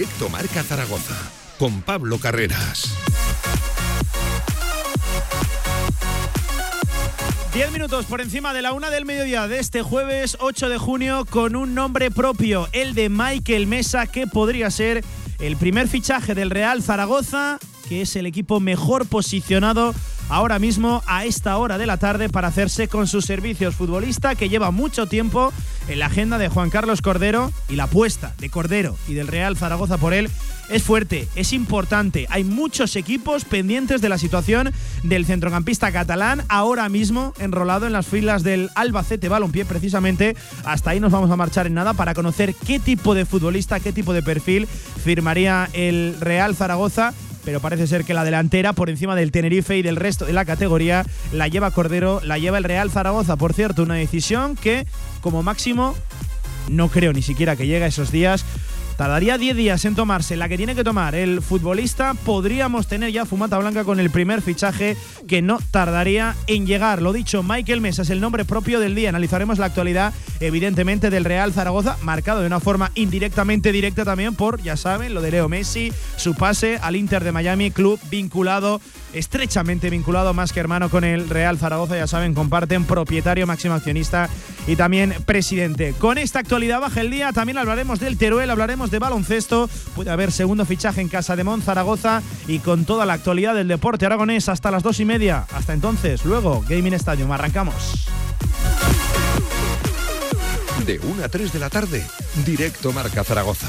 Directo Marca Zaragoza con Pablo Carreras. Diez minutos por encima de la una del mediodía de este jueves 8 de junio con un nombre propio, el de Michael Mesa, que podría ser el primer fichaje del Real Zaragoza, que es el equipo mejor posicionado ahora mismo a esta hora de la tarde para hacerse con sus servicios futbolista que lleva mucho tiempo en la agenda de Juan Carlos Cordero y la apuesta de Cordero y del Real Zaragoza por él es fuerte, es importante. Hay muchos equipos pendientes de la situación del centrocampista catalán, ahora mismo enrolado en las filas del Albacete Balompié, precisamente. Hasta ahí nos vamos a marchar en nada para conocer qué tipo de futbolista, qué tipo de perfil firmaría el Real Zaragoza pero parece ser que la delantera, por encima del Tenerife y del resto de la categoría, la lleva Cordero, la lleva el Real Zaragoza. Por cierto, una decisión que, como máximo, no creo ni siquiera que llegue a esos días Tardaría 10 días en tomarse la que tiene que tomar el futbolista. Podríamos tener ya fumata blanca con el primer fichaje que no tardaría en llegar. Lo dicho, Michael Mesa es el nombre propio del día. Analizaremos la actualidad, evidentemente, del Real Zaragoza, marcado de una forma indirectamente directa también por, ya saben, lo de Leo Messi, su pase al Inter de Miami, club vinculado estrechamente vinculado más que hermano con el Real Zaragoza, ya saben, comparten propietario, máximo accionista y también presidente. Con esta actualidad baja el día, también hablaremos del Teruel, hablaremos de baloncesto, puede haber segundo fichaje en casa de Mon Zaragoza y con toda la actualidad del deporte aragonés hasta las dos y media. Hasta entonces, luego, Gaming Stadium, arrancamos. De 1 a 3 de la tarde, directo Marca Zaragoza.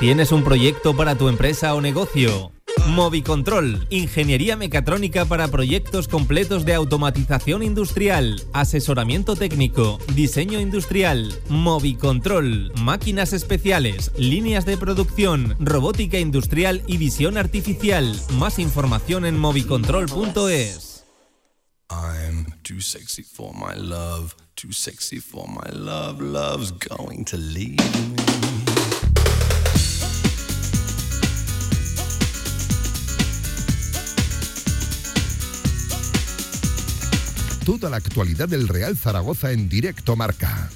¿Tienes un proyecto para tu empresa o negocio? Movicontrol, ingeniería mecatrónica para proyectos completos de automatización industrial, asesoramiento técnico, diseño industrial, Movicontrol, máquinas especiales, líneas de producción, robótica industrial y visión artificial. Más información en movicontrol.es. I'm too sexy for my love, too sexy for my love, love's going to leave me. Toda la actualidad del Real Zaragoza en directo marca.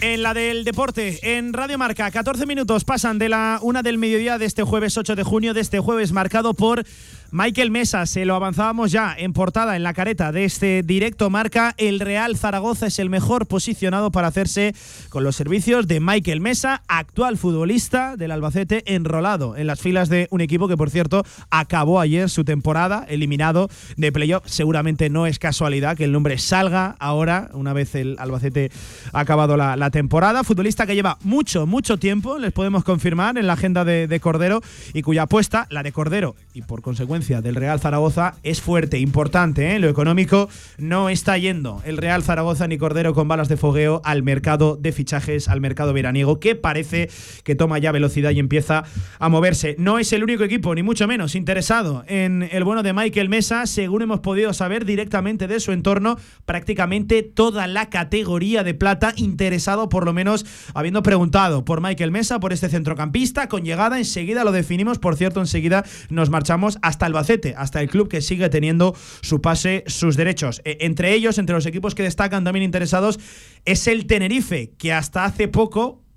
En la del deporte, en Radio Marca, 14 minutos pasan de la una del mediodía de este jueves 8 de junio, de este jueves marcado por Michael Mesa, se lo avanzábamos ya en portada en la careta de este directo marca. El Real Zaragoza es el mejor posicionado para hacerse con los servicios de Michael Mesa, actual futbolista del Albacete, enrolado en las filas de un equipo que, por cierto, acabó ayer su temporada, eliminado de playoff. Seguramente no es casualidad que el nombre salga ahora, una vez el Albacete ha acabado la, temporada. Futbolista que lleva mucho, mucho tiempo, les podemos confirmar, en la agenda de, de Cordero y cuya apuesta, la de Cordero y por consecuencia del Real Zaragoza es fuerte, importante. ¿eh? Lo económico no está yendo el Real Zaragoza ni Cordero con balas de fogueo al mercado de fichajes, al mercado veraniego, que parece que toma ya velocidad y empieza a moverse. No es el único equipo, ni mucho menos, interesado en el bueno de Michael Mesa, según hemos podido saber directamente de su entorno, prácticamente toda la categoría de plata interesado, por lo menos habiendo preguntado por Michael Mesa, por este centrocampista, con llegada enseguida lo definimos, por cierto, enseguida nos marchamos hasta Albacete, hasta el club que sigue teniendo su pase, sus derechos. E, entre ellos, entre los equipos que destacan también interesados, es el Tenerife, que hasta hace poco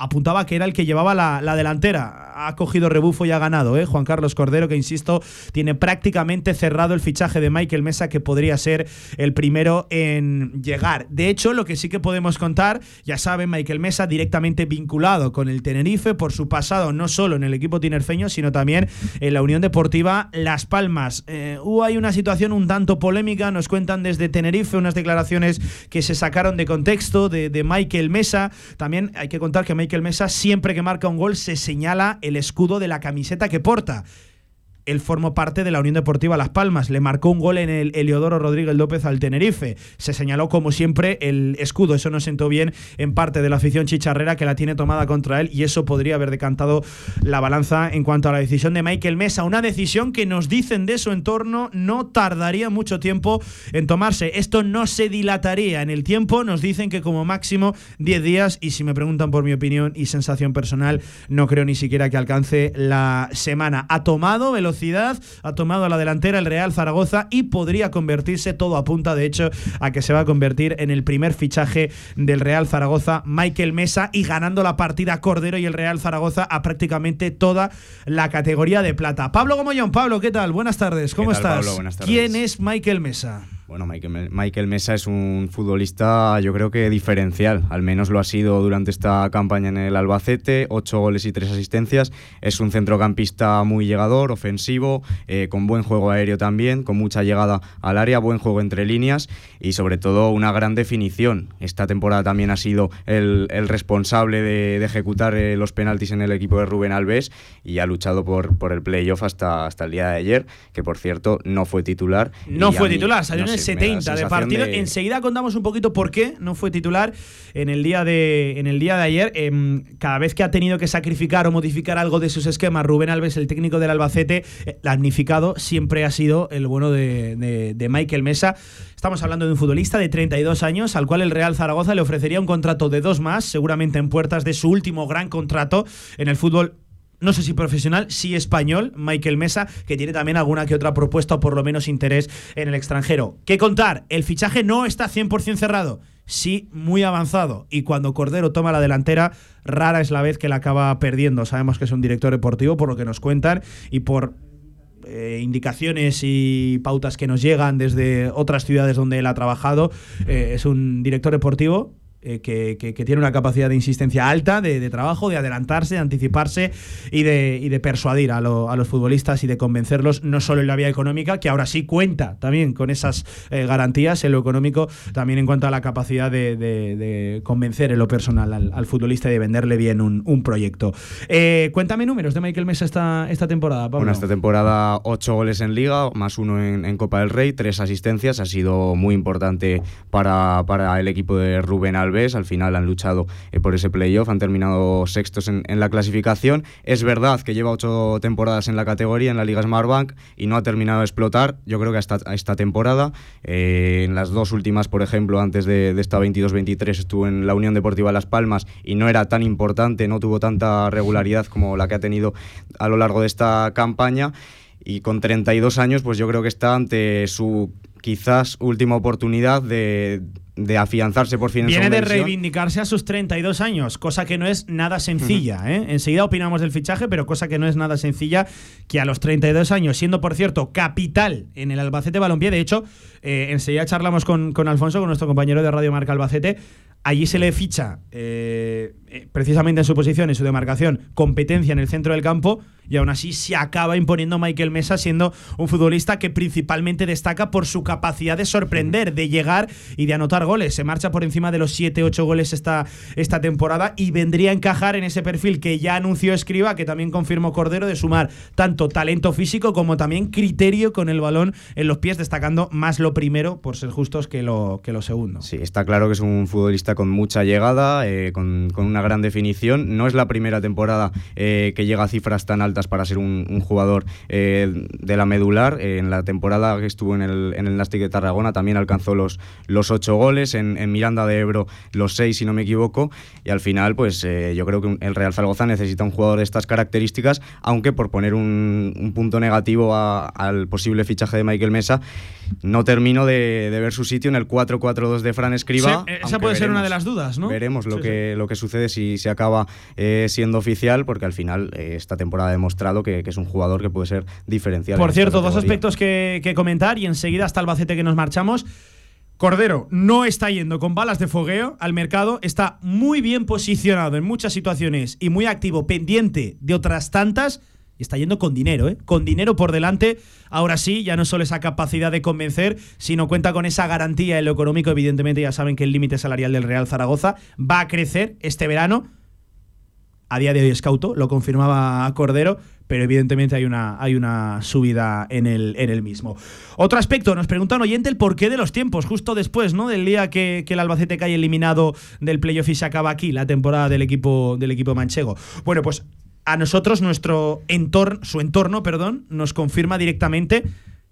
apuntaba que era el que llevaba la, delantera. Ha cogido rebufo y ha ganado, ¿eh? Juan Carlos Cordero, que insisto, tiene prácticamente cerrado el fichaje de Michael Mesa, que podría ser el primero en llegar. De hecho, lo que sí que podemos contar, ya saben, Michael Mesa directamente vinculado con el Tenerife por su pasado, no solo en el equipo tinerfeño, sino también en la Unión Deportiva Las Palmas. Eh, hubo ahí una situación un tanto polémica, nos cuentan desde Tenerife unas declaraciones que se sacaron de contexto de, de Michael Mesa. También hay que contar que Michael el Mesa siempre que marca un gol se señala el escudo de la camiseta que porta él formó parte de la Unión Deportiva Las Palmas. Le marcó un gol en el Eliodoro Rodríguez López al Tenerife. Se señaló como siempre el escudo. Eso no sentó bien en parte de la afición chicharrera que la tiene tomada contra él y eso podría haber decantado la balanza en cuanto a la decisión de Michael Mesa. Una decisión que nos dicen de su entorno no tardaría mucho tiempo en tomarse. Esto no se dilataría en el tiempo. Nos dicen que como máximo 10 días y si me preguntan por mi opinión y sensación personal, no creo ni siquiera que alcance la semana. Ha tomado velocidad ha tomado a la delantera el Real Zaragoza y podría convertirse, todo apunta de hecho a que se va a convertir en el primer fichaje del Real Zaragoza, Michael Mesa, y ganando la partida Cordero y el Real Zaragoza a prácticamente toda la categoría de plata. Pablo Gomollón, Pablo, ¿qué tal? Buenas tardes, ¿cómo estás? ¿Quién es Michael Mesa? Bueno, Michael, Mesa es un futbolista, yo creo que diferencial, al menos lo ha sido durante esta campaña en el Albacete, ocho goles y tres asistencias. Es un centrocampista muy llegador, ofensivo, eh, con buen juego aéreo también, con mucha llegada al área, buen juego entre líneas y sobre todo una gran definición. Esta temporada también ha sido el, responsable de, ejecutar eh, los penaltis en el equipo de Rubén Alves y ha luchado por, por el playoff hasta, hasta el día de ayer, que por cierto no fue titular. No fue titular, salió en el 70 de partido. Enseguida contamos un poquito por qué no fue titular en el día de, en el día de ayer. Em, cada vez que ha tenido que sacrificar o modificar algo de sus esquemas, Rubén Alves, el técnico del Albacete, eh, damnificado siempre ha sido el bueno de, de Michael Mesa. Estamos hablando de un futbolista de 32 años al cual el Real Zaragoza le ofrecería un contrato de dos más, seguramente en puertas de su último gran contrato en el fútbol no sé si profesional, sí español, Michael Mesa, que tiene también alguna que otra propuesta o por lo menos interés en el extranjero. ¿Qué contar? El fichaje no está 100% cerrado, sí muy avanzado. Y cuando Cordero toma la delantera, rara es la vez que la acaba perdiendo. Sabemos que es un director deportivo, por lo que nos cuentan y por eh, indicaciones y pautas que nos llegan desde otras ciudades donde él ha trabajado. Eh, es un director deportivo eh, que, tiene una capacidad de insistencia alta, de, trabajo, de adelantarse, de anticiparse y de, y de persuadir a, los futbolistas y de convencerlos, no solo en la vía económica, que ahora sí cuenta también con esas eh, garantías en lo económico, también en cuanto a la capacidad de, convencer en lo personal al, futbolista y de venderle bien un, proyecto. Eh, cuéntame números de Michael Mesa esta, temporada, Pablo. Bueno, esta temporada ocho goles en Liga, más uno en, Copa del Rey, tres asistencias, ha sido muy importante para, para el equipo de Rubén Alves al final han luchado eh, por ese playoff, han terminado sextos en, la clasificación. Es verdad que lleva ocho temporadas en la categoría, en la Liga Smartbank, y no ha terminado de explotar. Yo creo que hasta esta temporada, eh, en las dos últimas, por ejemplo, antes de, esta 22-23, estuvo en la Unión Deportiva Las Palmas y no era tan importante, no tuvo tanta regularidad como la que ha tenido a lo largo de esta campaña. Y con 32 años, pues yo creo que está ante su quizás última oportunidad de, afianzarse por fin en Viene de reivindicarse a sus 32 años, cosa que no es nada sencilla. ¿eh? Enseguida opinamos del fichaje, pero cosa que no es nada sencilla que a los 32 años, siendo por cierto capital en el Albacete Balompié, de hecho, eh, enseguida charlamos con, con Alfonso, con nuestro compañero de Radio Marca Albacete, allí se le ficha eh, eh, precisamente en su posición, en su demarcación, competencia en el centro del campo y aún así se acaba imponiendo Michael Mesa siendo un futbolista que principalmente destaca por su capacidad de sorprender, de llegar y de anotar goles. Se marcha por encima de los 7-8 goles esta, esta temporada y vendría a encajar en ese perfil que ya anunció Escriba, que también confirmó Cordero, de sumar tanto talento físico como también criterio con el balón en los pies, destacando más lo primero, por ser justos, que lo, que lo segundo. Sí, está claro que es un futbolista con mucha llegada, eh, con, una gran definición. No es la primera temporada eh, que llega a cifras tan altas para ser un, jugador eh, de la medular. en la temporada que estuvo en el, en el Nastic de Tarragona también alcanzó los, los ocho goles, en, Miranda de Ebro los seis, si no me equivoco. Y al final, pues yo creo que el Real Zaragoza necesita un jugador de estas características, aunque por poner un, punto negativo al posible fichaje de Michael Mesa, no termino de, ver su sitio en el 4-4-2 de Fran Escriba. esa puede ser una de las dudas, ¿no? Veremos lo, que, lo que sucede si se acaba eh, siendo oficial, porque al final eh, esta temporada ha demostrado que, es un jugador que puede ser diferencial. Por cierto, dos aspectos que, que comentar y enseguida hasta Albacete que nos marchamos. Cordero no está yendo con balas de fogueo al mercado, está muy bien posicionado en muchas situaciones y muy activo, pendiente de otras tantas y está yendo con dinero, ¿eh? Con dinero por delante. Ahora sí, ya no solo esa capacidad de convencer, sino cuenta con esa garantía en lo económico. Evidentemente, ya saben que el límite salarial del Real Zaragoza va a crecer este verano. A día de hoy es cauto, lo confirmaba Cordero, pero evidentemente hay una, hay una subida en el, en el mismo. Otro aspecto, nos pregunta un oyente el porqué de los tiempos, justo después ¿no? del día que, que el Albacete cae eliminado del playoff y se acaba aquí la temporada del equipo, del equipo manchego. Bueno, pues a nosotros nuestro entorno, su entorno, perdón, nos confirma directamente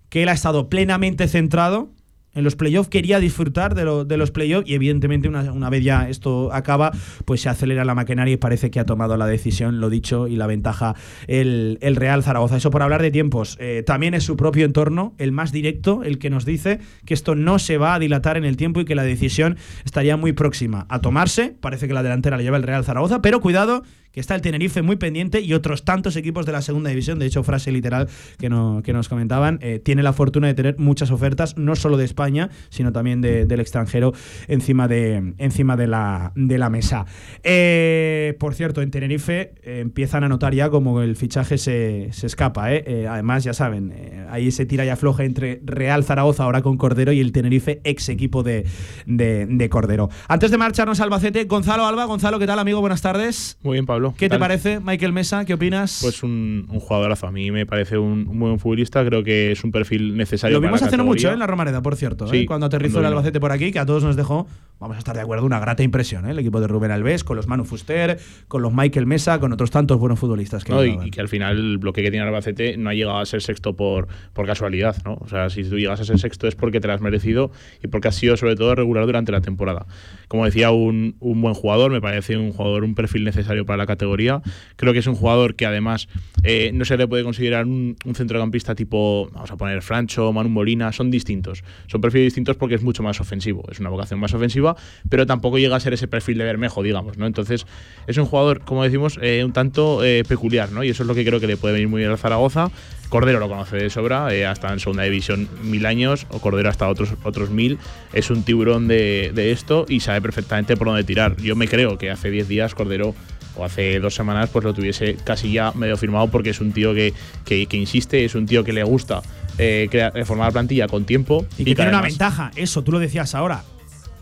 que él ha estado plenamente centrado en los playoffs, quería disfrutar de, de los playoffs y evidentemente una, vez ya esto acaba, pues se acelera la maquinaria y parece que ha tomado la decisión, lo dicho, y la ventaja el, Real Zaragoza. Eso por hablar de tiempos. Eh, también es su propio entorno, el más directo, el que nos dice que esto no se va a dilatar en el tiempo y que la decisión estaría muy próxima a tomarse. Parece que la delantera la lleva el Real Zaragoza, pero cuidado que está el Tenerife muy pendiente y otros tantos equipos de la segunda división, de hecho frase literal que, no, que nos comentaban, eh, tiene la fortuna de tener muchas ofertas, no solo de España, sino también del extranjero encima de, encima de, la, de la mesa. Eh, por cierto, en Tenerife eh, empiezan a notar ya como el fichaje se, escapa. además, ya saben, ahí se tira y afloja entre Real Zaragoza ahora con Cordero y el Tenerife, ex equipo de, de Cordero. Antes de marcharnos al Albacete, Gonzalo Alba, Gonzalo, ¿qué tal amigo? Buenas tardes. Muy bien, Pablo. ¿Qué te parece Michael Mesa? ¿Qué opinas? Pues un, un jugadorazo. A mí me parece un, buen futbolista. Creo que es un perfil necesario. Lo vimos hace no mucho ¿eh? en la Romareda, por cierto. ¿eh? Cuando aterrizó el Albacete por aquí, que a todos nos dejó, vamos a estar de acuerdo, una grata impresión. ¿eh? El equipo de Rubén Alves, con los Manu Fuster, con los Michael Mesa, con otros tantos buenos futbolistas. Que y, que al final el bloque que tiene el Albacete no ha llegado a ser sexto por, por casualidad. ¿no? O sea, si tú llegas a ser sexto es porque te lo has merecido y porque has sido sobre todo regular durante la temporada. Como decía, un, un buen jugador, me parece un jugador, un perfil necesario para la categoría. Creo que es un jugador que además eh, no se le puede considerar un, centrocampista tipo, vamos a poner Francho, Manu Molina, son distintos. Son perfiles distintos porque es mucho más ofensivo, es una vocación más ofensiva, pero tampoco llega a ser ese perfil de Bermejo, digamos, ¿no? Entonces, es un jugador, como decimos, eh, un tanto eh, peculiar, ¿no? Y eso es lo que creo que le puede venir muy bien al Zaragoza. Cordero lo conoce de sobra, hasta en segunda división mil años, o Cordero hasta otros, otros mil. Es un tiburón de, de esto y sabe perfectamente por dónde tirar. Yo me creo que hace 10 días Cordero o hace dos semanas pues lo tuviese casi ya medio firmado porque es un tío que, que, insiste, es un tío que le gusta eh, formar plantilla con tiempo. Y que tiene una ventaja, eso, tú lo decías ahora,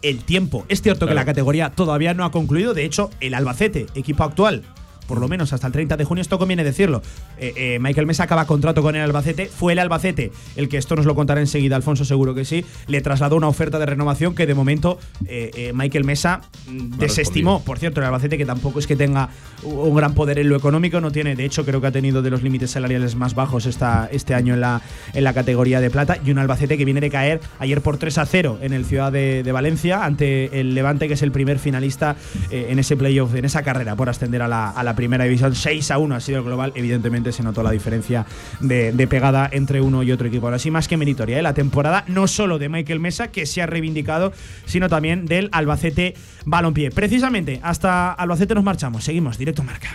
el tiempo. Es cierto que la categoría todavía no ha concluido, de hecho, el Albacete, equipo actual, por lo menos hasta el 30 de junio, esto conviene decirlo. Eh, eh, Michael Mesa acaba contrato con el Albacete, fue el Albacete el que esto nos lo contará enseguida, Alfonso seguro que sí, le trasladó una oferta de renovación que de momento eh, Michael Mesa mm, desestimó. Por cierto, el Albacete que tampoco es que tenga un gran poder en lo económico, no tiene, de hecho creo que ha tenido de los límites salariales más bajos esta, este año en la, en la categoría de plata y un Albacete que viene de caer ayer por 3 a 0 en el Ciudad de, Valencia ante el Levante que es el primer finalista en ese playoff, en esa carrera por ascender a la, a la primera división. 6 a 1 ha sido el global. Evidentemente se notó la diferencia de, pegada entre uno y otro equipo. Ahora sí, más que meritoria. ¿eh? La temporada no solo de Michael Mesa, que se ha reivindicado, sino también del Albacete Balompié. Precisamente, hasta Albacete nos marchamos. Seguimos, directo marca.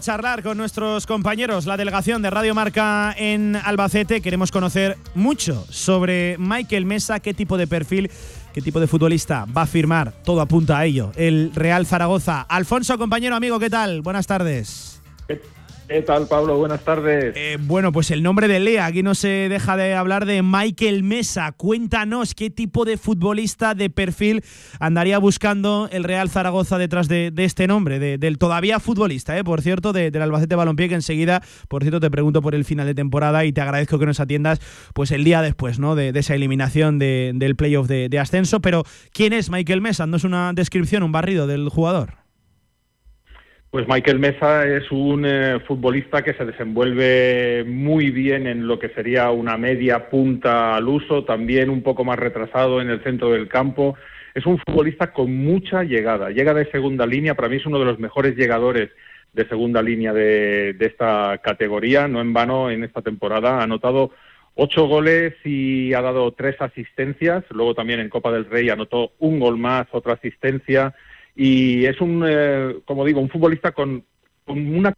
Charlar con nuestros compañeros, la delegación de Radio Marca en Albacete. Queremos conocer mucho sobre Michael Mesa, qué tipo de perfil, qué tipo de futbolista va a firmar. Todo apunta a ello. El Real Zaragoza. Alfonso, compañero, amigo, ¿qué tal? Buenas tardes. ¿Qué tal, Pablo? Buenas tardes. Eh, bueno, pues el nombre de Lea, aquí no se deja de hablar de Michael Mesa. Cuéntanos qué tipo de futbolista de perfil andaría buscando el Real Zaragoza detrás de, este nombre, del todavía futbolista, eh, por cierto, del Albacete Balompié, que enseguida, por cierto, te pregunto por el final de temporada y te agradezco que nos atiendas pues el día después ¿no? de, esa eliminación del playoff de, de ascenso. Pero, ¿quién es Michael Mesa? ¿No es una descripción, un barrido del jugador? Pues Michael Mesa es un eh, futbolista que se desenvuelve muy bien en lo que sería una media punta al uso, también un poco más retrasado en el centro del campo. Es un futbolista con mucha llegada, llega de segunda línea, para mí es uno de los mejores llegadores de segunda línea de, de esta categoría, no en vano en esta temporada ha anotado ocho goles y ha dado tres asistencias, luego también en Copa del Rey anotó un gol más, otra asistencia y es un, eh, como digo, un futbolista con, una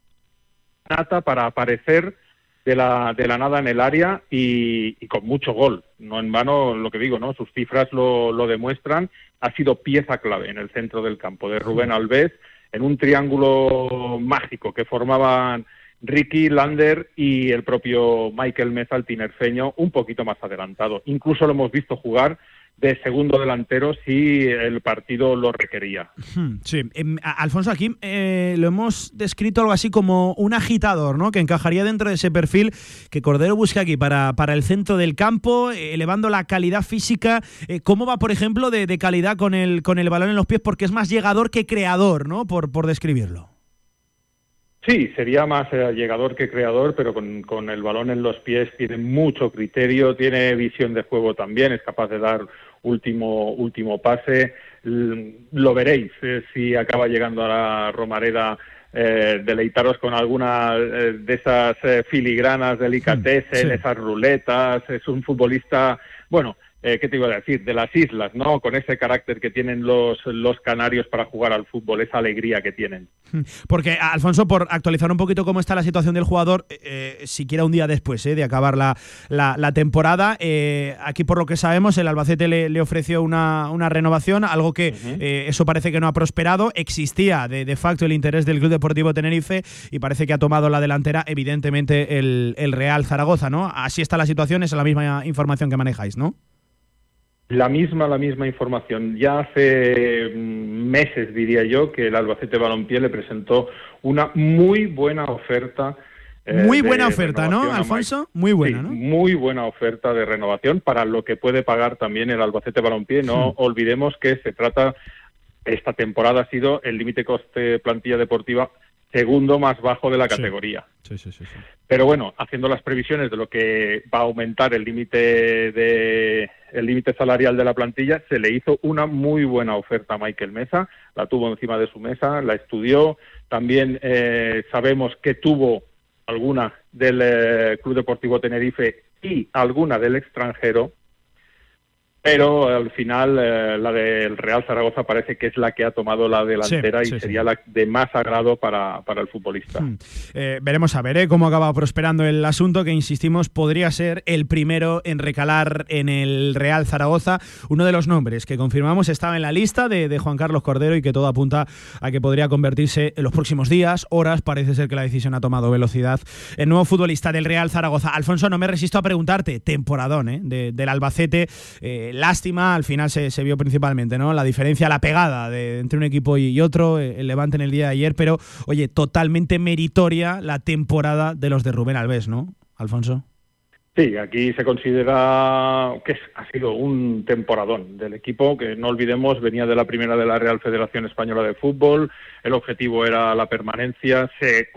nata para aparecer de la, de la nada en el área y, con mucho gol. No en vano lo que digo, ¿no? Sus cifras lo, lo demuestran. Ha sido pieza clave en el centro del campo de Rubén Alves en un triángulo mágico que formaban Ricky Lander y el propio Michael Meza, el tinerfeño, un poquito más adelantado. Incluso lo hemos visto jugar de segundo delantero si el partido lo requería. Sí, em, Alfonso, aquí eh, lo hemos descrito algo así como un agitador, ¿no? Que encajaría dentro de ese perfil que Cordero busca aquí para, para el centro del campo, eh, elevando la calidad física. Eh, ¿Cómo va, por ejemplo, de, calidad con el, con el balón en los pies? Porque es más llegador que creador, ¿no? Por, por describirlo. Sí, sería más llegador que creador, pero con, con, el balón en los pies tiene mucho criterio, tiene visión de juego también, es capaz de dar último, último pase. Lo veréis eh, si acaba llegando a la Romareda. Eh, deleitaros con alguna eh, de esas filigranas delicatessen, esas ruletas. Es un futbolista, bueno, eh, ¿qué te iba a decir? De las islas, ¿no? Con ese carácter que tienen los, los canarios para jugar al fútbol, esa alegría que tienen. Porque, Alfonso, por actualizar un poquito cómo está la situación del jugador, eh, eh, siquiera un día después de acabar la, la, temporada, aquí por lo que sabemos, el Albacete le, ofreció una, una, renovación, algo que eso parece que no ha prosperado. Existía de, de, facto el interés del Club Deportivo Tenerife y parece que ha tomado la delantera, evidentemente, el, el Real Zaragoza, ¿no? Así está la situación, es la misma información que manejáis, ¿no? La misma, la misma información. Ya hace mm, meses, diría yo, que el Albacete Balompié le presentó una muy buena oferta. Eh, muy buena oferta, ¿no, Alfonso? Muy buena, ¿no? Muy buena oferta de renovación para lo que puede pagar también el Albacete Balompié. No olvidemos que se trata, esta temporada ha sido el límite coste plantilla deportiva segundo más bajo de la categoría. Sí, sí, sí, Pero bueno, haciendo las previsiones de lo que va a aumentar el límite de el límite salarial de la plantilla, se le hizo una muy buena oferta a Michael Mesa, la tuvo encima de su mesa, la estudió, también eh, sabemos que tuvo alguna del eh, Club Deportivo Tenerife y alguna del extranjero, pero al final eh, la del Real Zaragoza parece que es la que ha tomado la delantera y sería la de más agrado para, para el futbolista. Hmm. Eh, veremos a ver ¿eh? cómo acaba prosperando el asunto, que insistimos podría ser el primero en recalar en el Real Zaragoza. Uno de los nombres que confirmamos estaba en la lista de, Juan Carlos Cordero y que todo apunta a que podría convertirse en los próximos días, horas, parece ser que la decisión ha tomado velocidad. El nuevo futbolista del Real Zaragoza. Alfonso, no me resisto a preguntarte, temporadón del Albacete lástima, al final se, vio principalmente, ¿no? La diferencia, la pegada de, entre un equipo y otro, eh, el Levante en el día de ayer, pero oye, totalmente meritoria la temporada de los de Rubén Alves, ¿no, Alfonso? Sí, aquí se considera que ha sido un temporadón del equipo, que no olvidemos venía de la primera de la Real Federación Española de Fútbol, el objetivo era la permanencia, se,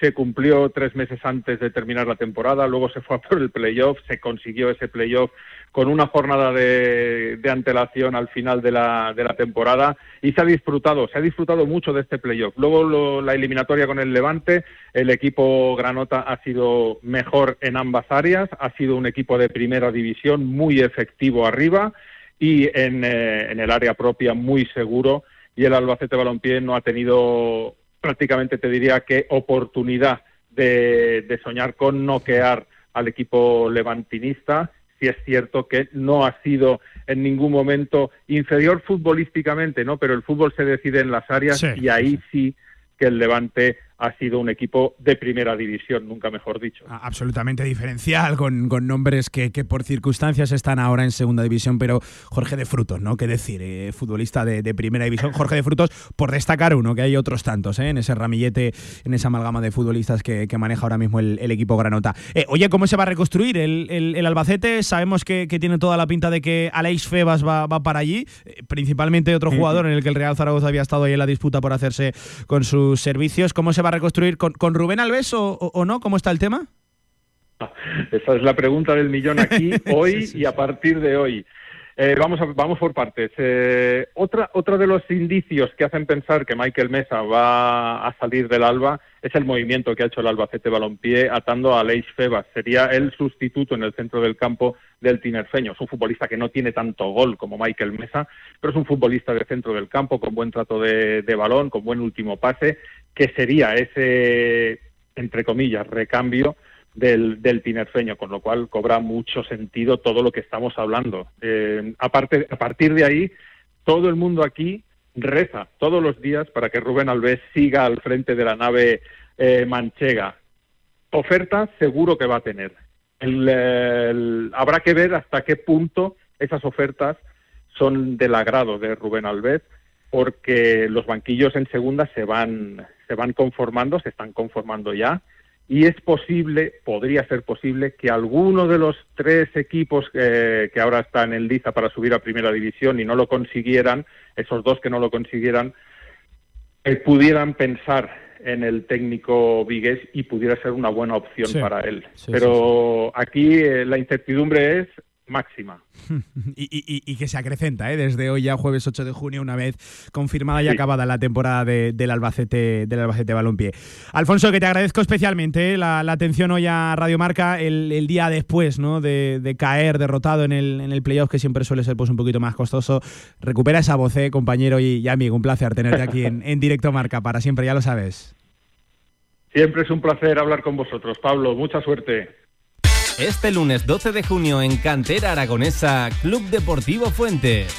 se cumplió tres meses antes de terminar la temporada, luego se fue a por el playoff, se consiguió ese playoff con una jornada de, antelación al final de la, de la, temporada y se ha disfrutado, se ha disfrutado mucho de este playoff. Luego la eliminatoria con el Levante, el equipo Granota ha sido mejor en ambas áreas, ha sido un equipo de primera división muy efectivo arriba y en, eh, el área propia muy seguro y el Albacete Balompié no ha tenido prácticamente te diría que oportunidad de, de soñar con noquear al equipo levantinista. Si es cierto que no ha sido en ningún momento inferior futbolísticamente, ¿no? Pero el fútbol se decide en las áreas Sí, y ahí sí que el Levante ha sido un equipo de primera división, nunca mejor dicho. A- Absolutamente diferencial, con, con nombres que, que por circunstancias están ahora en segunda división, pero Jorge de Frutos, ¿no? ¿Qué decir? Eh, futbolista de, de primera división. Jorge de Frutos, por destacar uno, que hay otros tantos, ¿eh? En ese ramillete, en esa amalgama de futbolistas que, que maneja ahora mismo el, el equipo Granota. Eh, oye, ¿cómo se va a reconstruir el, el- el Albacete? Sabemos que, que tiene toda la pinta de que Aleix Febas va, va para allí, eh, principalmente otro jugador en el que el Real Zaragoza había estado ahí en la disputa por hacerse con sus servicios. ¿Cómo se va reconstruir? ¿Con, con Rubén Alves o- no? ¿Cómo está el tema? Esa es la pregunta del millón aquí, hoy y a partir de hoy. Eh, vamos, a- vamos por partes. Eh, otra, otro de los indicios que hacen pensar que Michael Mesa va a salir del Alba es el movimiento que ha hecho el Albacete Balompié atando a Aleix Febas. Sería el sustituto en el centro del campo del tinerfeño. Es un futbolista que no tiene tanto gol como Michael Mesa, pero es un futbolista de centro del campo con buen trato de, de balón, con buen último pase, que sería ese, entre comillas, recambio del, del tinerfeño, con lo cual cobra mucho sentido todo lo que estamos hablando. Eh, aparte, a partir de ahí, todo el mundo aquí reza todos los días para que Rubén Alves siga al frente de la nave eh, manchega. Oferta seguro que va a tener. El- habrá que ver hasta qué punto esas ofertas son del agrado de Rubén Alves, porque los banquillos en segunda se van, se van conformando, se están conformando ya, y es posible, podría ser posible, que alguno de los tres equipos eh, que ahora están en liza para subir a primera división y no lo consiguieran, esos dos que no lo consiguieran, eh, pudieran pensar en el técnico Vigués y pudiera ser una buena opción Sí. para él. Sí, Pero aquí eh, la incertidumbre es máxima. y, y- y- que se acrecenta ¿eh? desde hoy ya jueves 8 de junio una vez confirmada y Sí. acabada la temporada de- del Albacete del Albacete Balompié. Alfonso, que te agradezco especialmente ¿eh? la, la atención hoy a Radio Marca el, el día después ¿no? de, de caer derrotado en el, en el playoff que siempre suele ser pues, un poquito más costoso. Recupera esa voz, ¿eh, compañero y, y amigo. Un placer tenerte aquí en, en directo Marca para siempre, ya lo sabes. Siempre es un placer hablar con vosotros, Pablo. Mucha suerte. Este lunes 12 de junio en Cantera Aragonesa, Club Deportivo Fuentes.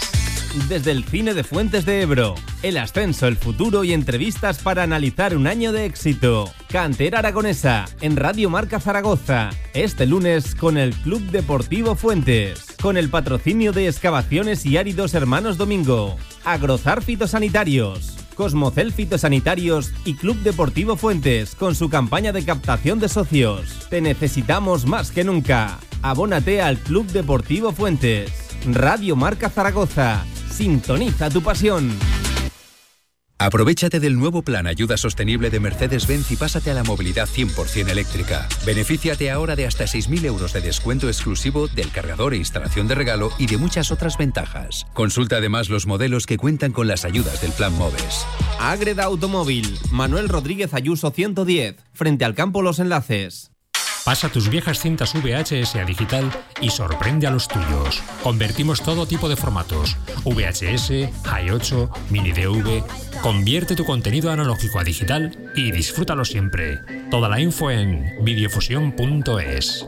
Desde el cine de Fuentes de Ebro, el ascenso, el futuro y entrevistas para analizar un año de éxito. Cantera Aragonesa, en Radio Marca Zaragoza, este lunes con el Club Deportivo Fuentes, con el patrocinio de Excavaciones y Áridos Hermanos Domingo, Agrozar Fitosanitarios, Cosmocel Fitosanitarios y Club Deportivo Fuentes con su campaña de captación de socios. Te necesitamos más que nunca. Abónate al Club Deportivo Fuentes. Radio Marca Zaragoza. Sintoniza tu pasión. Aprovechate del nuevo plan Ayuda Sostenible de Mercedes-Benz y pásate a la movilidad 100% eléctrica. Benefíciate ahora de hasta 6.000 euros de descuento exclusivo del cargador e instalación de regalo y de muchas otras ventajas. Consulta además los modelos que cuentan con las ayudas del plan MOVES. Ágreda Automóvil. Manuel Rodríguez Ayuso 110. Frente al campo Los Enlaces. Pasa tus viejas cintas VHS a digital y sorprende a los tuyos. Convertimos todo tipo de formatos: VHS, Hi8, Mini DV. Convierte tu contenido analógico a digital y disfrútalo siempre. Toda la info en videofusión.es.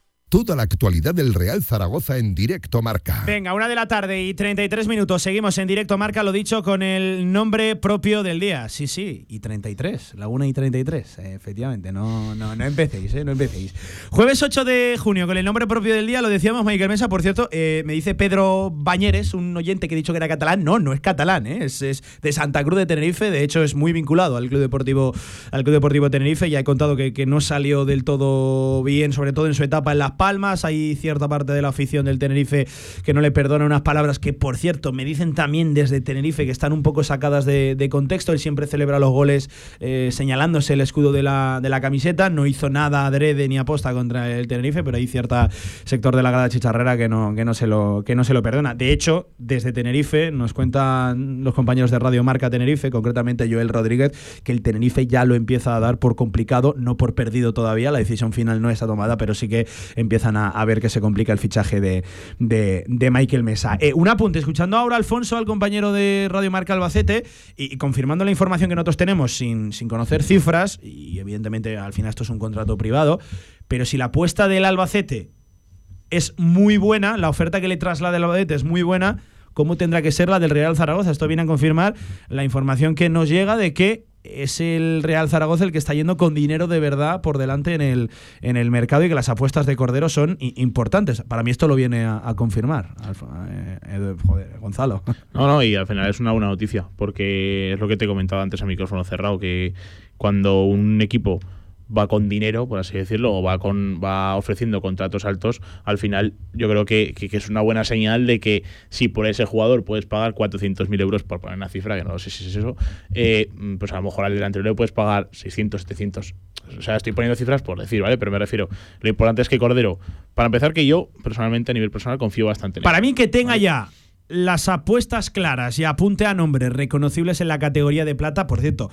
Toda la actualidad del Real Zaragoza en directo marca. Venga, una de la tarde y 33 minutos. Seguimos en directo, marca lo dicho, con el nombre propio del día. Sí, sí, y 33, la 1 y 33, eh, efectivamente. No, no, no empecéis, eh, no empecéis. Jueves 8 de junio, con el nombre propio del día, lo decíamos Michael Mesa, por cierto, eh, me dice Pedro Bañeres, un oyente que he dicho que era catalán. No, no es catalán, eh, es, de Santa Cruz de Tenerife, de hecho es muy vinculado al Club Deportivo, al Club Deportivo Tenerife. Ya he contado que, que no salió del todo bien, sobre todo en su etapa en Las palmas. Hay cierta parte de la afición del Tenerife que no le perdona unas palabras que, por cierto, me dicen también desde Tenerife que están un poco sacadas de, contexto. Él siempre celebra los goles eh, señalándose el escudo de la, de la camiseta. No hizo nada adrede ni aposta contra el Tenerife, pero hay cierto sector de la grada chicharrera que no, que no, se, lo, que no se lo perdona. De hecho, desde Tenerife nos cuentan los compañeros de Radio Marca Tenerife, concretamente Joel Rodríguez, que el Tenerife ya lo empieza a dar por complicado, no por perdido todavía. La decisión final no está tomada, pero sí que empiezan a, ver que se complica el fichaje de, de, Michael Mesa. Eh, un apunte, escuchando ahora Alfonso, al compañero de Radio Marca Albacete, y, confirmando la información que nosotros tenemos sin, sin conocer cifras, y evidentemente al final esto es un contrato privado, pero si la apuesta del Albacete es muy buena, la oferta que le traslada el Albacete es muy buena, ¿cómo tendrá que ser la del Real Zaragoza? Esto viene a confirmar la información que nos llega de que es el Real Zaragoza el que está yendo con dinero de verdad por delante en el, en el mercado y que las apuestas de Cordero son importantes. Para mí esto lo viene a, confirmar, eh, joder, Gonzalo. No, no, y al final es una buena noticia, porque es lo que te he comentado antes a micrófono cerrado, que cuando un equipo va con dinero, por así decirlo, o va, con, va ofreciendo contratos altos, al final yo creo que, es una buena señal de que si por ese jugador puedes pagar 400.000 euros, por poner una cifra, que no sé si es eso, eh, pues a lo mejor al delantero le puedes pagar 600, 700. O sea, estoy poniendo cifras por decir, ¿vale? Pero me refiero, lo importante es que Cordero, para empezar, que yo personalmente, a nivel personal, confío bastante en él. Para mí que tenga ya las apuestas claras y apunte a nombres reconocibles en la categoría de plata, por cierto,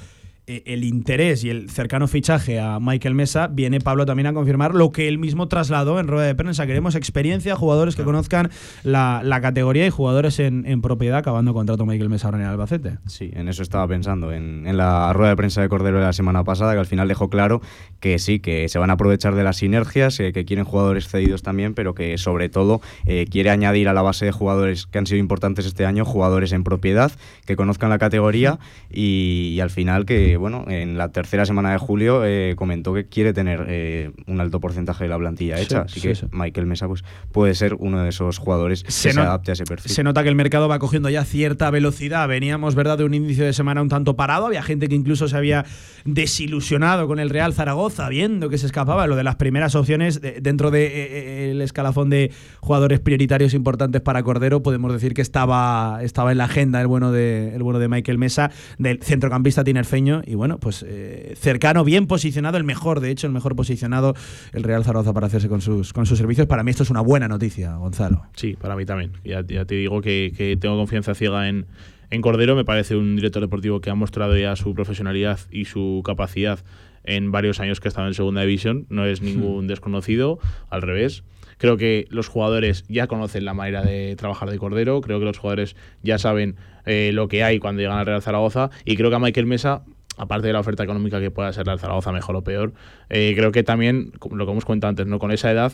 el interés y el cercano fichaje a Michael Mesa, viene Pablo también a confirmar lo que él mismo trasladó en rueda de prensa. Queremos experiencia, jugadores que conozcan la, categoría y jugadores en, propiedad, acabando contrato Michael Mesa ahora en el Albacete. Sí, en eso estaba pensando, en, la rueda de prensa de Cordero de la semana pasada, que al final dejó claro que sí, que se van a aprovechar de las sinergias, eh, que quieren jugadores cedidos también, pero que sobre todo eh, quiere añadir a la base de jugadores que han sido importantes este año, jugadores en propiedad, que conozcan la categoría y al final que bueno, en la tercera semana de julio eh, comentó que quiere tener eh, un alto porcentaje de la plantilla hecha. así que Michael Mesa pues, puede ser uno de esos jugadores que se adapte a ese perfil. Se nota que el mercado va cogiendo ya cierta velocidad. Veníamos, ¿verdad?, de un inicio de semana un tanto parado. Había gente que incluso se había desilusionado con el Real Zaragoza, viendo que se escapaba lo de las primeras opciones dentro del de, eh, escalafón de jugadores prioritarios importantes para Cordero. Podemos decir que estaba, estaba en la agenda el bueno de, el bueno de Michael Mesa, del centrocampista tinerfeño y bueno, pues eh, cercano, bien posicionado, el mejor, de hecho, el mejor posicionado el Real Zaragoza para hacerse con sus, con sus servicios. Para mí esto es una buena noticia, Gonzalo. Sí, para mí también. Ya, te digo que, tengo confianza ciega en, en Cordero. Me parece un director deportivo que ha mostrado ya su profesionalidad y su capacidad en varios años que ha estado en segunda división. No es ningún desconocido, al revés. Creo que los jugadores ya conocen la manera de trabajar de Cordero, creo que los jugadores ya saben eh, lo que hay cuando llegan al Real Zaragoza y creo que a Michael Mesa aparte de la oferta económica que pueda ser la Zaragoza mejor o peor, eh, creo que también, lo que hemos comentado antes, ¿no? con esa edad,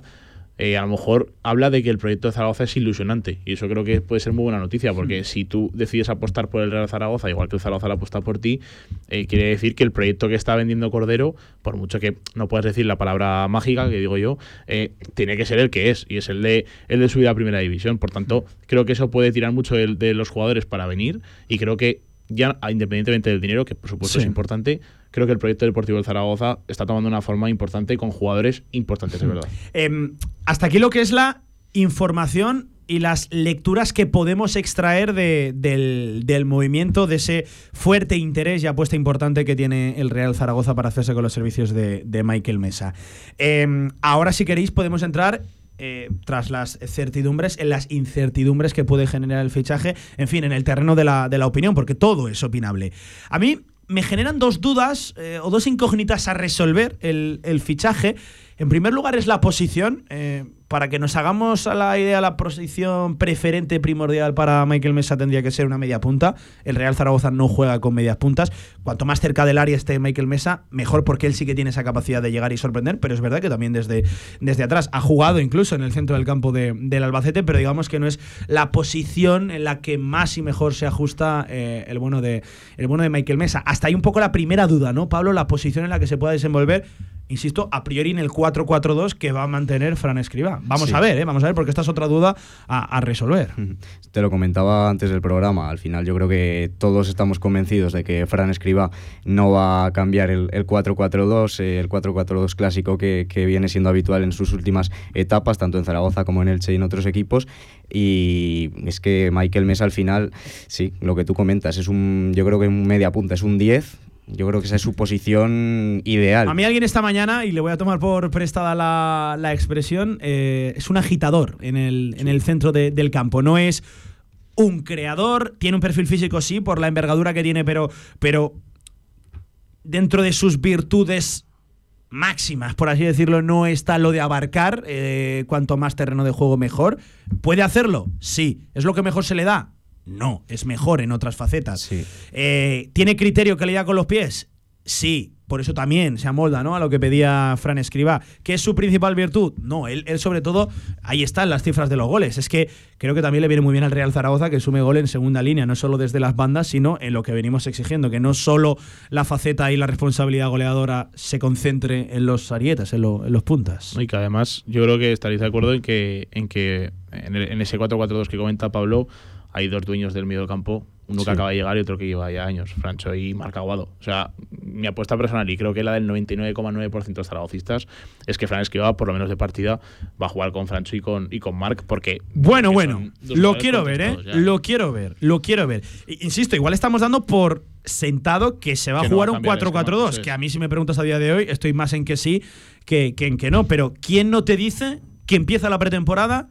eh, a lo mejor habla de que el proyecto de Zaragoza es ilusionante y eso creo que puede ser muy buena noticia porque si tú decides apostar por el Real Zaragoza igual que el Zaragoza lo apuesta por ti eh, quiere decir que el proyecto que está vendiendo Cordero por mucho que no puedas decir la palabra mágica que digo yo tiene que ser el que es y es el de el de subir a primera división por tanto creo que eso puede tirar mucho de los jugadores para venir y creo que ya independientemente del dinero, que por supuesto es importante, creo que el proyecto deportivo del Zaragoza está tomando una forma importante con jugadores importantes, de verdad. Em, hasta aquí lo que es la información y las lecturas que podemos extraer del, movimiento, de ese fuerte interés y apuesta importante que tiene el Real Zaragoza para hacerse con los servicios de, Michael Mesa. Em, ahora, si queréis, podemos entrar eh, tras las certidumbres, en las incertidumbres que puede generar el fichaje, en fin, en el terreno de la, de la opinión, porque todo es opinable. A mí me generan dos dudas eh, o dos incógnitas a resolver el, el, fichaje. En primer lugar es la posición. Eh, para que nos hagamos a la idea, la posición preferente primordial para Michael Mesa tendría que ser una media punta. El Real Zaragoza no juega con medias puntas. Cuanto más cerca del área esté Michael Mesa, mejor porque él sí que tiene esa capacidad de llegar y sorprender, pero es verdad que también desde, desde atrás ha jugado incluso en el centro del campo del Albacete, pero digamos que no es la posición en la que más y mejor se ajusta eh, el, bueno de, el bueno de Michael Mesa. Hasta ahí un poco la primera duda, ¿no, Pablo? La posición en la que se pueda desenvolver insisto, a priori en el 4-4-2 que va a mantener Fran Escriba. Vamos Sí. a ver, ¿eh? vamos a ver, porque esta es otra duda a, a resolver. Te lo comentaba antes del programa. Al final, yo creo que todos estamos convencidos de que Fran Escriba no va a cambiar el, el 4-4-2, eh, el 4-4-2 clásico que, que viene siendo habitual en sus últimas etapas, tanto en Zaragoza como en Elche y en otros equipos. Y es que Michael Mesa, al final, sí, lo que tú comentas, es un, yo creo que un media punta, es un 10. Yo creo que esa es su posición ideal. A mí alguien esta mañana, y le voy a tomar por prestada la, la expresión, eh, es un agitador en el, en el centro de- del campo. No es un creador, tiene un perfil físico, sí, por la envergadura que tiene, pero, pero dentro de sus virtudes máximas, por así decirlo, no está lo de abarcar, eh, cuanto más terreno de juego mejor. ¿Puede hacerlo? Sí. ¿Es lo que mejor se le da? No, es mejor en otras facetas. Eh, ¿Tiene criterio que le da con los pies? Sí, por eso también se amolda ¿no? a lo que pedía Fran Escribá. ¿Qué es su principal virtud? No, él, él sobre todo, ahí están las cifras de los goles. Es que creo que también le viene muy bien al Real Zaragoza que sume gol en segunda línea, no solo desde las bandas, sino en lo que venimos exigiendo, que no solo la faceta y la responsabilidad goleadora se concentre en los arietas, en, lo- en los puntas. Y que además yo creo que estaréis de acuerdo en que en, que en, el- en ese 4-4-2 que comenta Pablo hay dos dueños del medio del campo, uno Sí. que acaba de llegar y otro que lleva ya años, Francho y Marc Aguado. O sea, mi apuesta personal y creo que la del 99,9% de zaragocistas es que Fran Escribá, por lo menos de partida, va a jugar con Francho y con, y con Marc porque... Bueno, bueno, lo quiero ver, ¿eh? ya. Lo quiero ver, lo quiero ver. Insisto, igual estamos dando por sentado que se va Que a jugar un cambiar el esquema, 4-4-2, eso es. que a mí si me preguntas a día de hoy estoy más en que sí que, que en que no, pero ¿quién no te dice que empieza la pretemporada?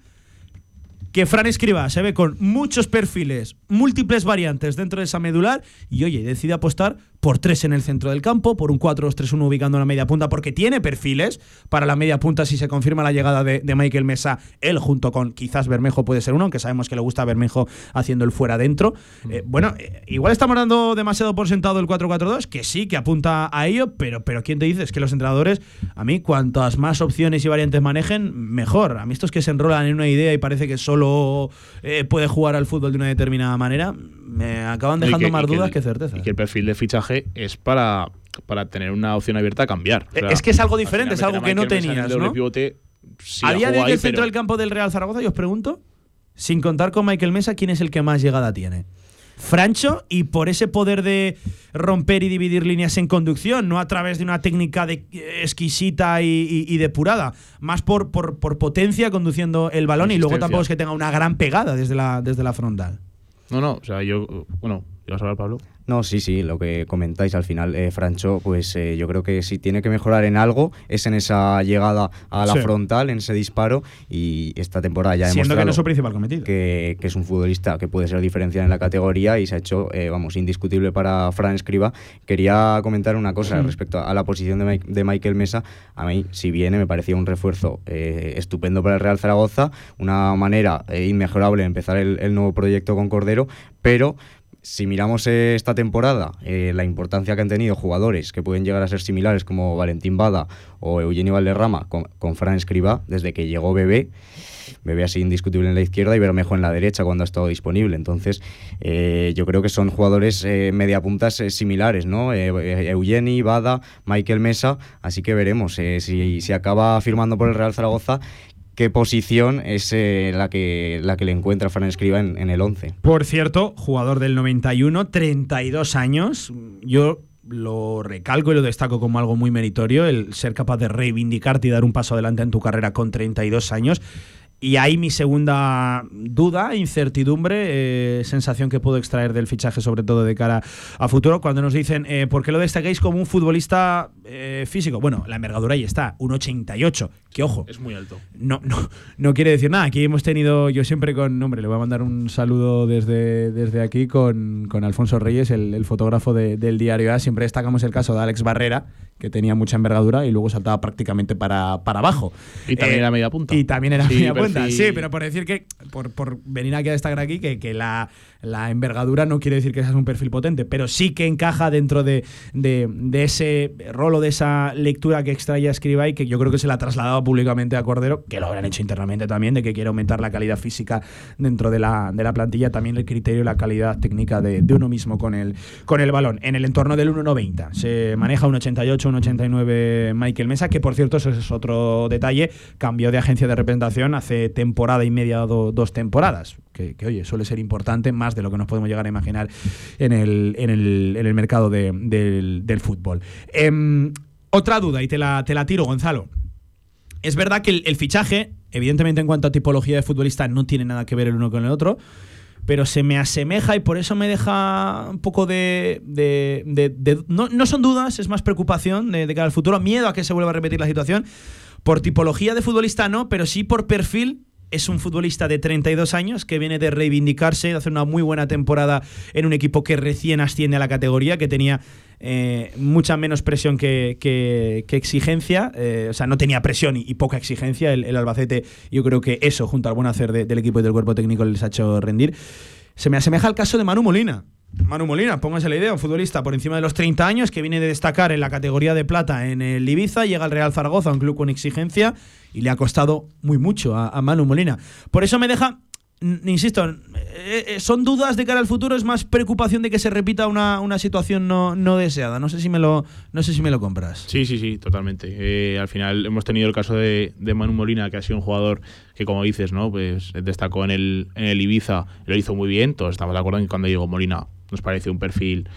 Que Fran Escriba se ve con muchos perfiles, múltiples variantes dentro de esa medular y oye, decide apostar por tres en el centro del campo, por un 4-2-3-1 ubicando la media punta, porque tiene perfiles para la media punta si se confirma la llegada de, de Michael Mesa, él junto con quizás Bermejo puede ser uno, aunque sabemos que le gusta a Bermejo haciendo el fuera adentro. Eh, bueno, eh, igual estamos dando demasiado por sentado el 4-4-2, que sí, que apunta a ello, pero, pero ¿quién te dice? Es que los entrenadores, a mí, cuantas más opciones y variantes manejen, mejor. A mí estos que se enrolan en una idea y parece que solo eh, puede jugar al fútbol de una determinada manera, me acaban dejando que- más dudas el- que certezas. Y que el perfil de fichaje es para, para tener una opción abierta a cambiar. O sea, es que es algo al diferente, es algo que no tenías, ¿no? pivote, sí, a día de jugado hoy, ahí, el centro pero- del campo del Real Zaragoza, yo os pregunto, sin contar con Michael Mesa, ¿quién es el que más llegada tiene? Francho y por ese poder de romper y dividir líneas en conducción, no a través de una técnica de, eh, exquisita y, y- y depurada, más por, por, por potencia conduciendo el balón y luego tampoco es que tenga una gran pegada desde la, desde la frontal. No, no, o sea, yo. Bueno, ¿ibas a hablar, Pablo? No, sí, sí, lo que comentáis al final, eh, Francho, pues eh, yo creo que si tiene que mejorar en algo es en esa llegada a la Sí. frontal, en ese disparo y esta temporada ya Siendo que no es su principal cometido. que, que es un futbolista que puede ser diferencial en la categoría y se ha hecho, eh, vamos, indiscutible para Fran Escriba. Quería comentar una cosa respecto a la posición de, Mike- de Michael Mesa. A mí, si viene, me parecía un refuerzo eh, estupendo para el Real Zaragoza, una manera eh, inmejorable de empezar el, el nuevo proyecto con Cordero, pero si miramos eh, esta temporada, eh, la importancia que han tenido jugadores que pueden llegar a ser similares como Valentín Bada o Eugenio Valderrama con, con Fran Escribá, desde que llegó Bebé, Bebé así indiscutible en la izquierda y Bermejo en la derecha cuando ha estado disponible. Entonces, eh, yo creo que son jugadores mediapuntas similares, ¿no? Eugeni, Bada, Michael Mesa, así que veremos si, si acaba firmando por el Real Zaragoza. ¿Qué posición es eh, la, que, la que le encuentra Fran Escriba en, en el 11? Por cierto, jugador del 91, 32 años. Yo lo recalco y lo destaco como algo muy meritorio, el ser capaz de reivindicarte y dar un paso adelante en tu carrera con 32 años. Y ahí mi segunda duda, incertidumbre, eh, sensación que puedo extraer del fichaje, sobre todo de cara a futuro, cuando nos dicen, eh, ¿por qué lo destaquéis como un futbolista eh, físico? Bueno, la envergadura ahí está, un 88, que ojo, Es muy alto. no, no, no quiere decir nada. Aquí hemos tenido, yo siempre con, hombre, le voy a mandar un saludo desde, desde aquí con, con Alfonso Reyes, el, el fotógrafo de- del diario A. Siempre destacamos el caso de Alex Barrera, que tenía mucha envergadura y luego saltaba prácticamente para, para abajo. Y también Eh, era media punta. Y también era Sí, media punta, sí, pero por decir que, por, por venir aquí a destacar aquí, que, que la, la envergadura no quiere decir que seas un perfil potente, pero sí que encaja dentro de, de, de ese rol o de esa lectura que extrae Escriba y que yo creo que se la ha trasladado públicamente a Cordero, que lo habrán hecho internamente también, de que quiere aumentar la calidad física dentro de la, de la plantilla, también el criterio y la calidad técnica de, de uno mismo con el, con el balón. En el entorno del 1,90 se maneja un 88 1,88, 1,89 Michael Mesa, que por cierto, eso es otro detalle, cambió de agencia de representación hace temporada y media dos temporadas, que, oye, suele ser importante, más de lo que nos podemos llegar a imaginar en el, en el, en el mercado del, fútbol. Em, otra duda, y te la, te la tiro, Gonzalo. Es verdad que el, fichaje, evidentemente en cuanto a tipología de futbolista, no tiene nada que ver el uno con el otro, pero se me asemeja y por eso me deja un poco de... no, son dudas, es más preocupación de, de cara al futuro, miedo a que se vuelva a repetir la situación. Por tipología de futbolista no, pero sí por perfil es un futbolista de 32 años que viene de reivindicarse, de hacer una muy buena temporada en un equipo que recién asciende a la categoría, que tenía eh, mucha menos presión que, exigencia, eh, o sea, no tenía presión y, poca exigencia el, Albacete. Yo creo que eso, junto al buen hacer del equipo y del cuerpo técnico, les ha hecho rendir. Se me asemeja al caso de Manu Molina. Manu Molina, póngase la idea, un futbolista por encima de los 30 años que viene de destacar en la categoría de plata en el Ibiza, llega al Real Zaragoza, un club con exigencia, y le ha costado muy mucho a, Manu Molina. Por eso me deja, insisto, eh, eh, son dudas de cara al futuro, es más preocupación de que se repita una, situación no, deseada. No sé si me lo, no sé si me lo compras. Sí, sí, sí, totalmente. Eh, al final hemos tenido el caso de, Manu Molina, que ha sido un jugador que, como dices, ¿no? Pues destacó en el, en el Ibiza, lo hizo muy bien. Todos estamos de acuerdo en que cuando llegó Molina nos parece un perfil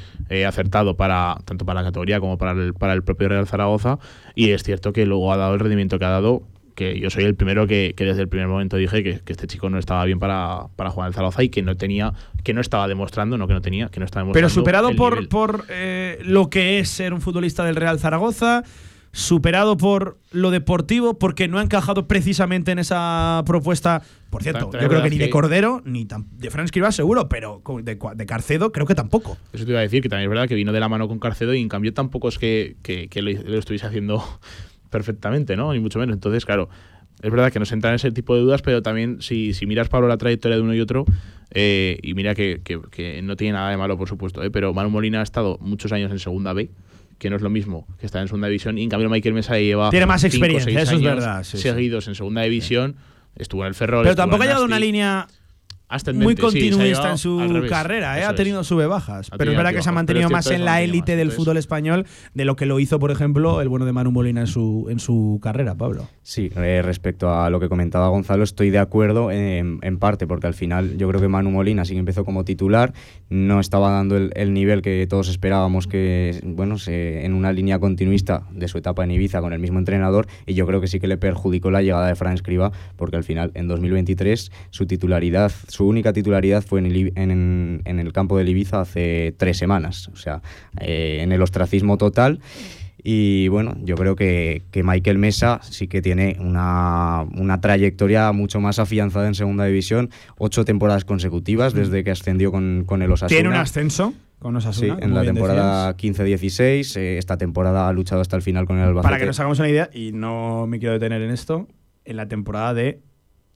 acertado para tanto para la categoría como para el, para el propio Real Zaragoza. Y es cierto que luego ha dado el rendimiento que ha dado que yo soy el primero que, desde el primer momento dije que, este chico no estaba bien para, para jugar en Zaragoza y que no tenía, que no estaba demostrando, no que no tenía, que no estaba demostrando. Pero superado por, por eh, lo que es ser un futbolista del Real Zaragoza, superado por lo deportivo, porque no ha encajado precisamente en esa propuesta. Por cierto, yo creo que ni de Cordero, ni de Fran Escribá seguro, pero de, de, Carcedo creo que tampoco. Eso te iba a decir, que también es verdad que vino de la mano con Carcedo y en cambio tampoco es que, que, lo, lo estuviese haciendo perfectamente, ¿no? Ni mucho menos. Entonces, claro, es verdad que nos entran ese tipo de dudas, pero también si, si miras, Pablo, la trayectoria de uno y otro, eh, y mira que, que, no tiene nada de malo, por supuesto, ¿eh? pero Manu Molina ha estado muchos años en Segunda B, que no es lo mismo que estar en Segunda División, y en cambio Michael Mesa lleva... Tiene más experiencia, eso es verdad. seguidos en Segunda División, estuvo en el Ferrol... Pero tampoco ha llegado una línea muy continuista en su carrera, ¿eh? ha tenido sube bajas. pero es verdad que se ha mantenido más en la élite del fútbol español de lo que lo hizo, por ejemplo, el bueno de Manu Molina en su, en su carrera, Pablo. Sí, eh, respecto a lo que comentaba Gonzalo, estoy de acuerdo en, parte, porque al final yo creo que Manu Molina sí que empezó como titular, no estaba dando el, nivel que todos esperábamos que, bueno, en una línea continuista de su etapa en Ibiza con el mismo entrenador, y yo creo que sí que le perjudicó la llegada de Fran Escriba, porque al final en 2023 su titularidad su única titularidad fue en el, en, el campo del Ibiza hace tres semanas, o sea, eh, en el ostracismo total. Y bueno, yo creo que, que Michael Mesa sí que tiene una, una, trayectoria mucho más afianzada en segunda división, ocho temporadas consecutivas desde que ascendió con, con el Osasuna. ¿Tiene un ascenso? Con Osasuna, sí, en la temporada 15-16. Eh, esta temporada ha luchado hasta el final con el Albacete. Para que nos hagamos una idea, y no me quiero detener en esto, en la temporada de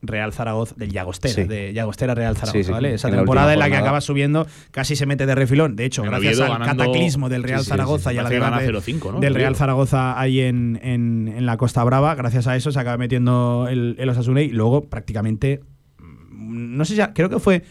Real Zaragoza, del Llagostera, de Llagostera Real Zaragoza, ¿vale? Esa temporada en la que acaba subiendo casi se mete de refilón. De hecho, gracias al cataclismo del Real Zaragoza y a la del Real Zaragoza ahí en, en, la Costa Brava, gracias a eso se acaba metiendo el, el Osasuna y luego prácticamente, mm, no sé si, creo que fue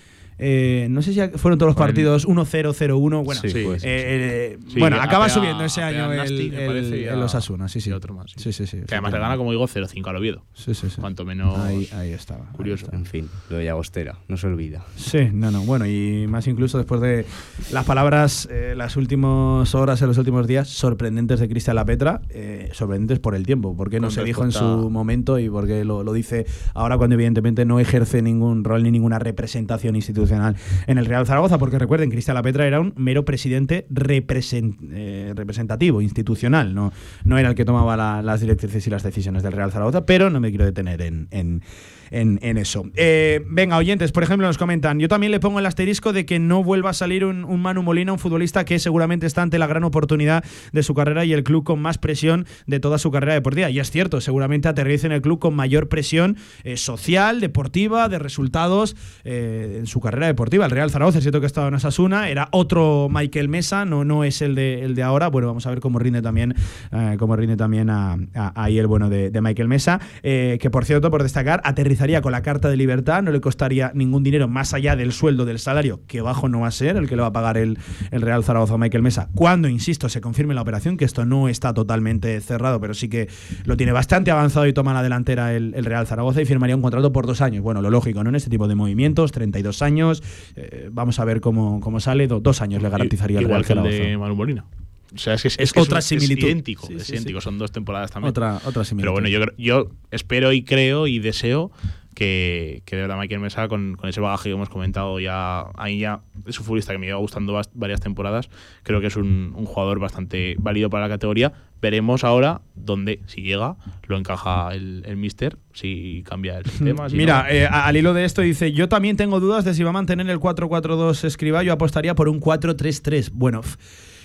eh, no sé si fueron todos los partidos 1-0, 0-1. Bueno, sí, pues, eh, bueno acaba subiendo ese año el, el, Osasuna. Sí, sí. otro más. Sí, sí, sí. que además le gana, como digo, 0-5 al Oviedo. Sí, sí, sí. Cuanto menos. Ahí, ahí estaba. Curioso. En fin, lo de Llagostera, no se olvida. Sí, no, no. Bueno, y más incluso después de las palabras, eh, las últimas horas, en los últimos días, sorprendentes de Cristian Lapetra, eh, sorprendentes por el tiempo. Porque no se dijo en su momento y porque lo, lo dice ahora cuando, evidentemente, no ejerce ningún rol ni ninguna representación institucional en el Real Zaragoza, porque recuerden, Cristian Lapetra era un mero presidente eh, representativo, institucional, no, no era el que tomaba las directrices y las decisiones del Real Zaragoza, pero no me quiero detener en en, eso. Eh, venga, oyentes, por ejemplo, nos comentan, yo también le pongo el asterisco de que no vuelva a salir un, Manu Molina, un futbolista que seguramente está ante la gran oportunidad de su carrera y el club con más presión de toda su carrera deportiva. Y es cierto, seguramente aterrice en el club con mayor presión eh, social, deportiva, de resultados eh, en su carrera deportiva. El Real Zaragoza, es cierto que estaba en Osasuna, era otro Michael Mesa, no, no es el de, el de ahora. Bueno, vamos a ver cómo rinde también, cómo rinde también ahí el bueno de, de Michael Mesa, que por cierto, por destacar, aterriza garantizaría con la carta de libertad, no le costaría ningún dinero más allá del sueldo del salario, que bajo no va a ser el que le va a pagar el, el Real Zaragoza a Michael Mesa, cuando, insisto, se confirme la operación, que esto no está totalmente cerrado, pero sí que lo tiene bastante avanzado y toma la delantera el, el Real Zaragoza y firmaría un contrato por dos años. Bueno, lo lógico, ¿no? En este tipo de movimientos, 32 años, eh, vamos a ver cómo, cómo sale, Do- dos años le garantizaría el Igual Real que el Zaragoza. de Manu Molina. O sea, es es, Es que otra similitud. idéntico, Sí, es sí, idéntico, sí. son dos temporadas también. Otra, otra similitud. Pero bueno, yo, yo espero y creo y deseo que, que de verdad Michael Mesa, con, con ese bagaje que hemos comentado ya, ahí ya es un futbolista que me lleva gustando varias temporadas, creo que es un, un jugador bastante válido para la categoría. Veremos ahora dónde, si llega, lo encaja el, el Mister, si cambia el sistema. si Mira, no. eh, al hilo de esto dice, yo también tengo dudas de si va a mantener el 4-4-2 escriba, yo apostaría por un 4-3-3. Bueno,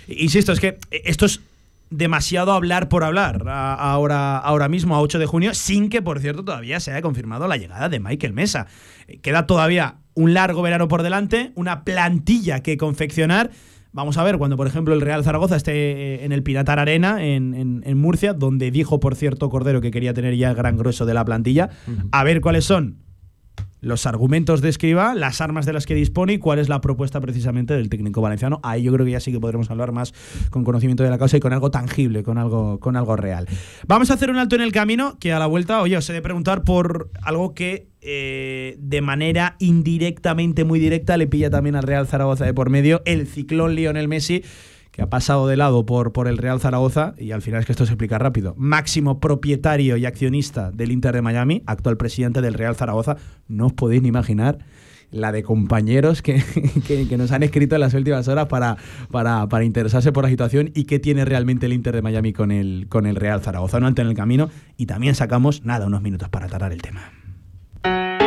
insisto, es que esto es demasiado hablar por hablar ahora, ahora mismo, a 8 de junio, sin que, por cierto, todavía se haya confirmado la llegada de Michael Mesa. Eh, Queda todavía un largo verano por delante, una plantilla que confeccionar. Vamos a ver cuando, por ejemplo, el Real Zaragoza esté eh, en el Pinatar Arena, en, en- en Murcia, donde dijo, por cierto, Cordero que quería tener ya el gran grueso de la plantilla, a ver cuáles son los argumentos de Escriba, las armas de las que dispone y cuál es la propuesta precisamente del técnico valenciano. Ahí yo creo que ya sí que podremos hablar más con conocimiento de la causa y con algo tangible, con algo, con algo real. Vamos a hacer un alto en el camino, que a la vuelta, oye, os he de preguntar por algo que eh, de manera indirectamente, muy directa, le pilla también al Real Zaragoza de por medio, el ciclón Lionel Messi que ha pasado de lado por, por el Real Zaragoza, y al final es que esto se explica rápido, máximo propietario y accionista del Inter de Miami, actual presidente del Real Zaragoza, no os podéis ni imaginar la de compañeros que, que- nos han escrito en las últimas horas para, para, para interesarse por la situación y qué tiene realmente el Inter de Miami con el, con el Real Zaragoza, no en el camino, y también sacamos, nada, unos minutos para tratar el tema.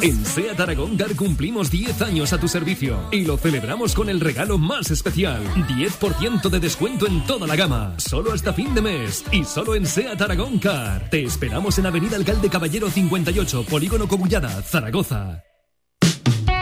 En SEAT Aragón Car cumplimos 10 años a tu servicio y lo celebramos con el regalo más especial. 10% de descuento en toda la gama, solo hasta fin de mes y solo en SEAT Aragón Car. Te esperamos en Avenida Alcalde Caballero 58, Polígono Cobullada, Zaragoza.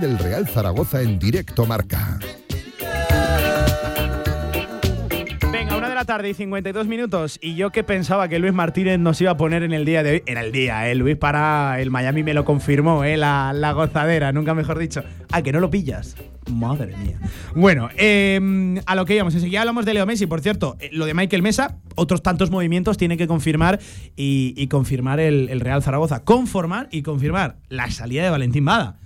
del Real Zaragoza en directo marca. Venga, una de la tarde y 52 minutos. Y yo que pensaba que Luis Martínez nos iba a poner en el día de hoy. Era el día, ¿eh? Luis para el Miami me lo confirmó, ¿eh? La, la gozadera, nunca mejor dicho. Ah, que no lo pillas. Madre mía. Bueno, eh, a lo que íbamos. Enseguida hablamos de Leo Messi. Por cierto, eh, lo de Michael Mesa, otros tantos movimientos tiene que confirmar y, y confirmar el, el Real Zaragoza. Conformar y confirmar la salida de Valentín Bada.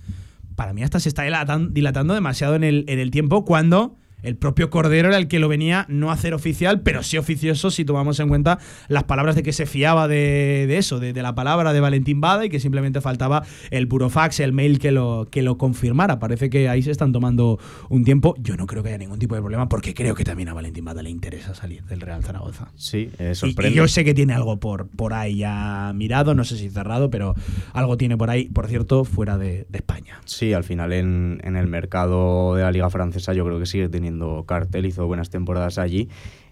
Para mí hasta se está dilatan- dilatando demasiado en el, en el tiempo cuando el propio Cordero era el que lo venía no a hacer oficial, pero sí oficioso si tomamos en cuenta las palabras de que se fiaba de, de eso, de, de la palabra de Valentín Bada y que simplemente faltaba el burofax, el mail que lo, que lo confirmara. Parece que ahí se están tomando un tiempo. Yo no creo que haya ningún tipo de problema porque creo que también a Valentín Bada le interesa salir del Real Zaragoza. Sí, eh, Y, sorprende. y yo sé que tiene algo por, por ahí ya mirado, no sé si cerrado, pero algo tiene por ahí, por cierto, fuera de, de España. Sí, al final en, en el mercado de la liga francesa yo creo que sigue teniendo cartel, hizo buenas temporadas allí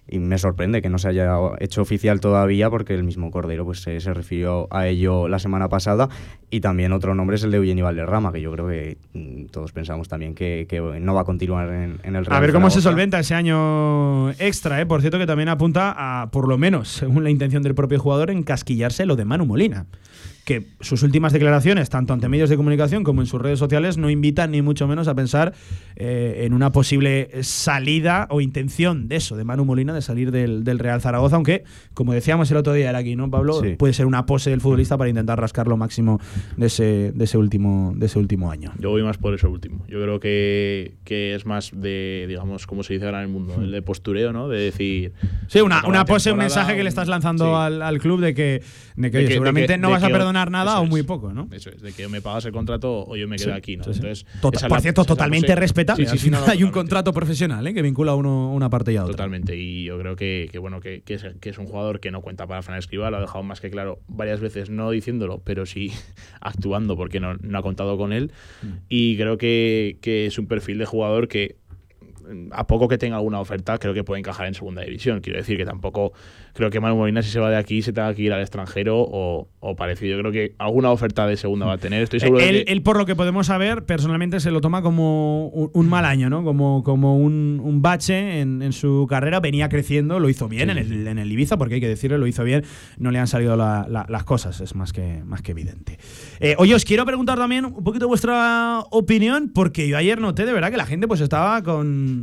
y me sorprende que no se haya hecho oficial todavía porque el mismo Cordero pues se, se refirió a ello la semana pasada y también otro nombre es el de Eugenio Valderrama que yo creo que mm, todos pensamos también que, que no va a continuar en, en el Real A ver cómo se solventa ese año extra, ¿eh? Por cierto, que también apunta a, por lo menos, según la intención del propio jugador, encasquillarse lo de Manu Molina. Que sus últimas declaraciones, tanto ante medios de comunicación como en sus redes sociales, no invitan ni mucho menos a pensar eh, en una posible salida o intención de eso, de Manu Molina, de salir del, del Real Zaragoza, aunque, como decíamos el otro día, era aquí, ¿no, Pablo? Sí. Puede ser una pose del futbolista para intentar rascar lo máximo de ese, de ese, último, de ese último año. Yo voy más por eso último. Yo creo que, que es más de, digamos, como se dice ahora en el mundo, el de postureo, ¿no? De decir. Sí, una, una pose, un mensaje que le estás lanzando sí. al, al club de que, de que, De oye, que- seguramente de no vas a que- perdonar nada o es. muy poco, ¿no? Eso es, de que me pagas el contrato o yo me quedo Sí, aquí, ¿no? sí, sí. Entonces, Tota- es por cierto, la totalmente respetable. Al final no, hay un contrato profesional ¿eh? que vincula uno, una parte y a otra. Totalmente, y yo creo que, que bueno, que, que es, que es un jugador que no cuenta para Fran Escribá, lo ha dejado más que claro varias veces, no diciéndolo, pero sí actuando, porque no, no ha contado con él. Mm. Y creo que, que es un perfil de jugador que, a poco que tenga alguna oferta, creo que puede encajar en segunda división. Quiero decir que tampoco creo que Manu Molina, si se va de aquí, se tenga que ir al extranjero o, o parecido. Yo creo que alguna oferta de segunda va a tener. Estoy seguro de él, que- él, por lo que podemos saber, personalmente se lo toma como un, un mal año, ¿no? Como, como un, un bache en, en su carrera. Venía creciendo, lo hizo bien en, el, en el Ibiza, porque hay que decirlo, lo hizo bien. No le han salido la- la- las cosas, es más que, más que evidente. Eh, oye, os quiero preguntar también un poquito vuestra opinión, porque yo ayer noté de verdad que la gente pues estaba con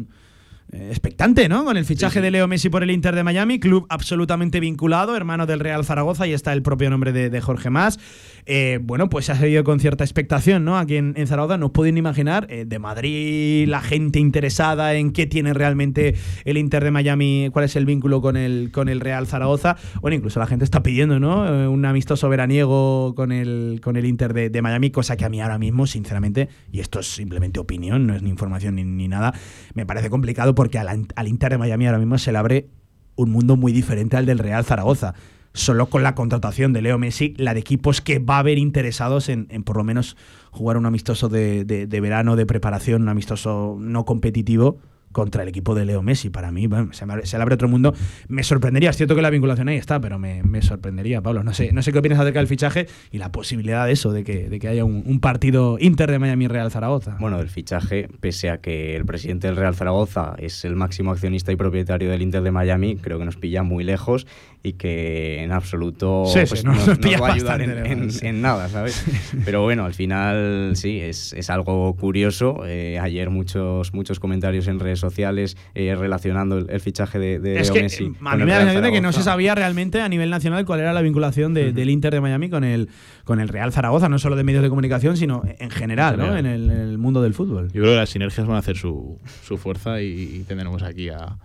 expectante, ¿no? Con el fichaje de Leo Messi por el Inter de Miami, club absolutamente vinculado, hermano del Real Zaragoza, y está el propio nombre de, de Jorge Más. Eh, bueno, pues se ha seguido con cierta expectación, ¿no? Aquí en, en Zaragoza no os pueden imaginar eh, de Madrid la gente interesada en qué tiene realmente el Inter de Miami, cuál es el vínculo con el, con el Real Zaragoza. Bueno, incluso la gente está pidiendo, ¿no? Eh, un amistoso veraniego con el, con el Inter de, de Miami, cosa que a mí ahora mismo, sinceramente, y esto es simplemente opinión, no es ni información ni, ni nada, me parece complicado porque al, al Inter de Miami ahora mismo se le abre un mundo muy diferente al del Real Zaragoza. Solo con la contratación de Leo Messi, la de equipos que va a haber interesados en, en por lo menos jugar un amistoso de, de- de verano, de preparación, un amistoso no competitivo contra el equipo de Leo Messi. Para mí, se, me le abre otro mundo. Me sorprendería, es cierto que la vinculación ahí está, pero me, me sorprendería, Pablo. No sé, no sé qué opinas acerca del fichaje y la posibilidad de eso, de que, de que haya un, partido Inter de Miami Real Zaragoza. Bueno, del fichaje, pese a que el presidente del Real Zaragoza es el máximo accionista y propietario del Inter de Miami, creo que nos pilla muy lejos y que en absoluto Sí, sí, pues, nos- nos, nos nos va a ayudar en, bastante en- sí. en nada, ¿sabes? Pero bueno, al final sí, es, es algo curioso. Eh, ayer muchos, muchos comentarios en redes sociales eh, relacionando el, el fichaje de, de Es que Messi. eh, a mí me da la sensación de que no se sabía realmente a nivel nacional cuál era la vinculación de- del Inter de Miami con el, con el Real Zaragoza, no solo de medios de comunicación, sino en general, ¿no? general. En el, en el mundo del fútbol. Yo creo que las sinergias van a hacer su, su fuerza y, y tendremos aquí a,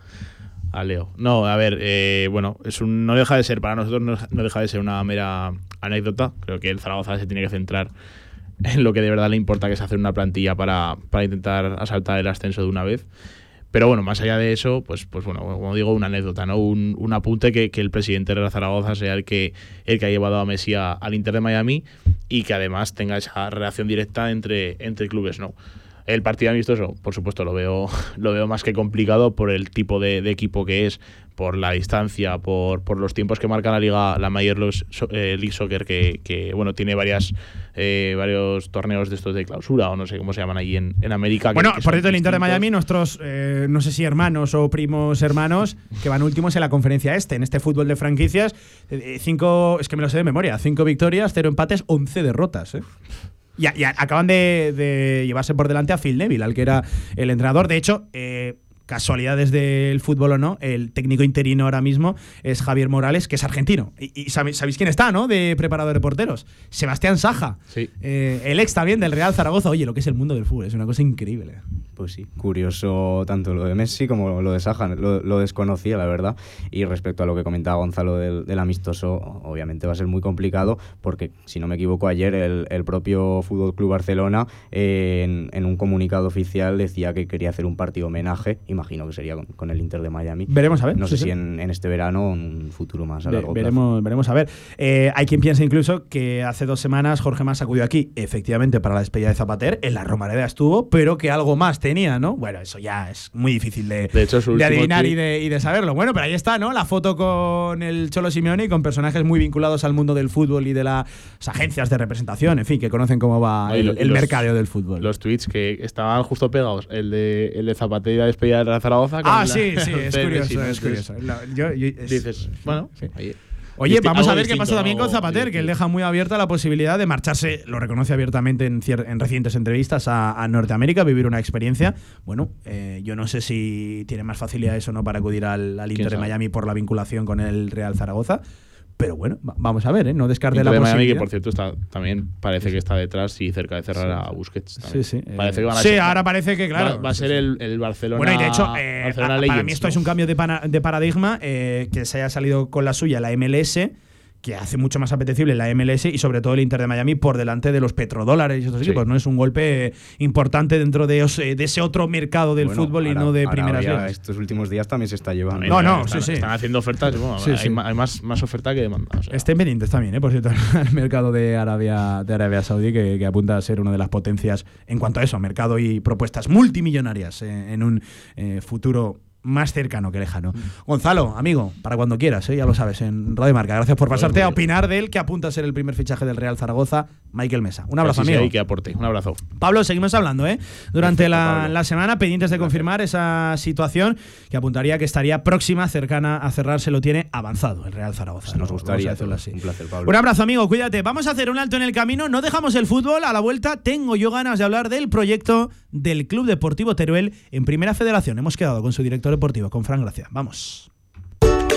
a Leo. No, a ver, eh, bueno, es un, no deja de ser, para nosotros no, deja de ser una mera anécdota. Creo que el Zaragoza se tiene que centrar en lo que de verdad le importa, que es hacer una plantilla para, para intentar asaltar el ascenso de una vez. Pero bueno, más allá de eso, pues, pues bueno, como digo, una anécdota, ¿no? Un, un apunte que, que el presidente de Zaragoza sea el que, el que ha llevado a Messi a- al Inter de Miami y que además tenga esa relación directa entre, entre clubes, ¿no? El partido amistoso, por supuesto, lo veo, lo veo más que complicado por el tipo de, de equipo que es, por la distancia, por, por los tiempos que marca la liga, la Major League eh, Soccer, que, que, bueno, tiene varias, eh, varios torneos de estos de clausura, o no sé cómo se llaman ahí en, en América. Bueno, que por cierto, el Inter de. Miami, nuestros, eh, no sé si hermanos o primos hermanos, que van últimos en la conferencia este, en este fútbol de franquicias, eh, cinco, es que me lo sé de memoria, cinco victorias, cero empates, once derrotas. Y, y acaban de, de llevarse por delante a Phil Neville, al que era el entrenador. De hecho, eh, casualidades del fútbol o no, el técnico interino ahora mismo es Javier Morales, que es argentino. Y, sabéis quién está, ¿no? De preparador de porteros. Sebastián Saja. Sí. Eh, el ex también del Real Zaragoza. Oye, lo que es el mundo del fútbol, es una cosa increíble. Pues sí, curioso tanto lo de Messi como lo de Saja, lo, lo desconocía la verdad. Y respecto a lo que comentaba Gonzalo del, del amistoso, obviamente va a ser muy complicado porque, si no me equivoco, ayer el, el propio Fútbol Club Barcelona eh, en, en un comunicado oficial decía que quería hacer un partido homenaje, imagino que sería con, con el Inter de Miami. Veremos a ver, No sí, sé sí. si en, en este verano o en un futuro más a Ve- largo plazo. veremos, veremos a ver. Eh, hay quien piensa incluso que hace dos semanas Jorge Mas acudió aquí, efectivamente, para la despedida de Zapater. En la Romareda estuvo, pero que algo más tenía, ¿no? Bueno, eso ya es muy difícil de, De hecho, de adivinar y de, y de saberlo. Bueno, pero ahí está, ¿no? La foto con el Cholo Simeone y con personajes muy vinculados al mundo del fútbol y de las agencias de representación, en fin, que conocen cómo va el, el mercadeo del fútbol. Los tweets que estaban justo pegados, el de, el de Zapatero y la despedida de la Zaragoza. ah, sí, sí, es curioso, es curioso. Dices, bueno, Oye, vamos a ver qué pasa también con Zapater, que él deja muy abierta la posibilidad de marcharse, lo reconoce abiertamente en, en recientes entrevistas a, a Norteamérica, vivir una experiencia. Bueno, eh, yo no sé si tiene más facilidades o no para acudir al, al Inter de? Miami por la vinculación con el Real Zaragoza. Pero bueno, va- vamos a ver, ¿eh? no descarte la de Miami, posibilidad. que por cierto está, también parece que está detrás y cerca de cerrar a Busquets. también. Sí, sí. Parece que van a Sí, ser- ahora parece que, claro. Va, va a ser el, el Barcelona. Bueno, y de hecho, eh, para mí esto ¿no? es un cambio de, pana- de paradigma eh, que se haya salido con la suya la MLS, que hace mucho más apetecible la MLS y sobre todo el Inter de Miami por delante de los petrodólares y estos Sí. equipos. ¿no? Es un golpe importante dentro de, ese otro mercado del Bueno, fútbol y Ara- no de primeras ligas. Estos últimos días también se está llevando. No, no, están, sí, sí. Están haciendo ofertas. Bueno, Sí, hay, sí. ma- hay más, más oferta que demanda. o sea. Estén pendientes también, ¿eh? por cierto, al mercado de Arabia, de Arabia Saudí, que, que apunta a ser una de las potencias en cuanto a eso, mercado y propuestas multimillonarias eh, en un eh, futuro más cercano que lejano. Gonzalo, amigo, para cuando quieras, ¿eh? ya lo sabes, en Radio Marca. Gracias por pasarte a opinar de él, que apunta a ser el primer fichaje del Real Zaragoza, Michael Mesa. Un abrazo, amigo. y que aporte. Un abrazo. Pablo, seguimos hablando, ¿eh? Durante Perfecto, la, semana, pendientes de confirmar esa situación que apuntaría que estaría próxima, cercana a cerrarse, lo tiene avanzado el Real Zaragoza. Nos gustaría. decirlo así. Un placer, Pablo. Un abrazo, amigo, cuídate. Vamos a hacer un alto en el camino, no dejamos el fútbol. A la vuelta tengo yo ganas de hablar del proyecto del Club Deportivo Teruel en Primera Federación. Hemos quedado con su director deportivo, con Fran Gracia. Vamos.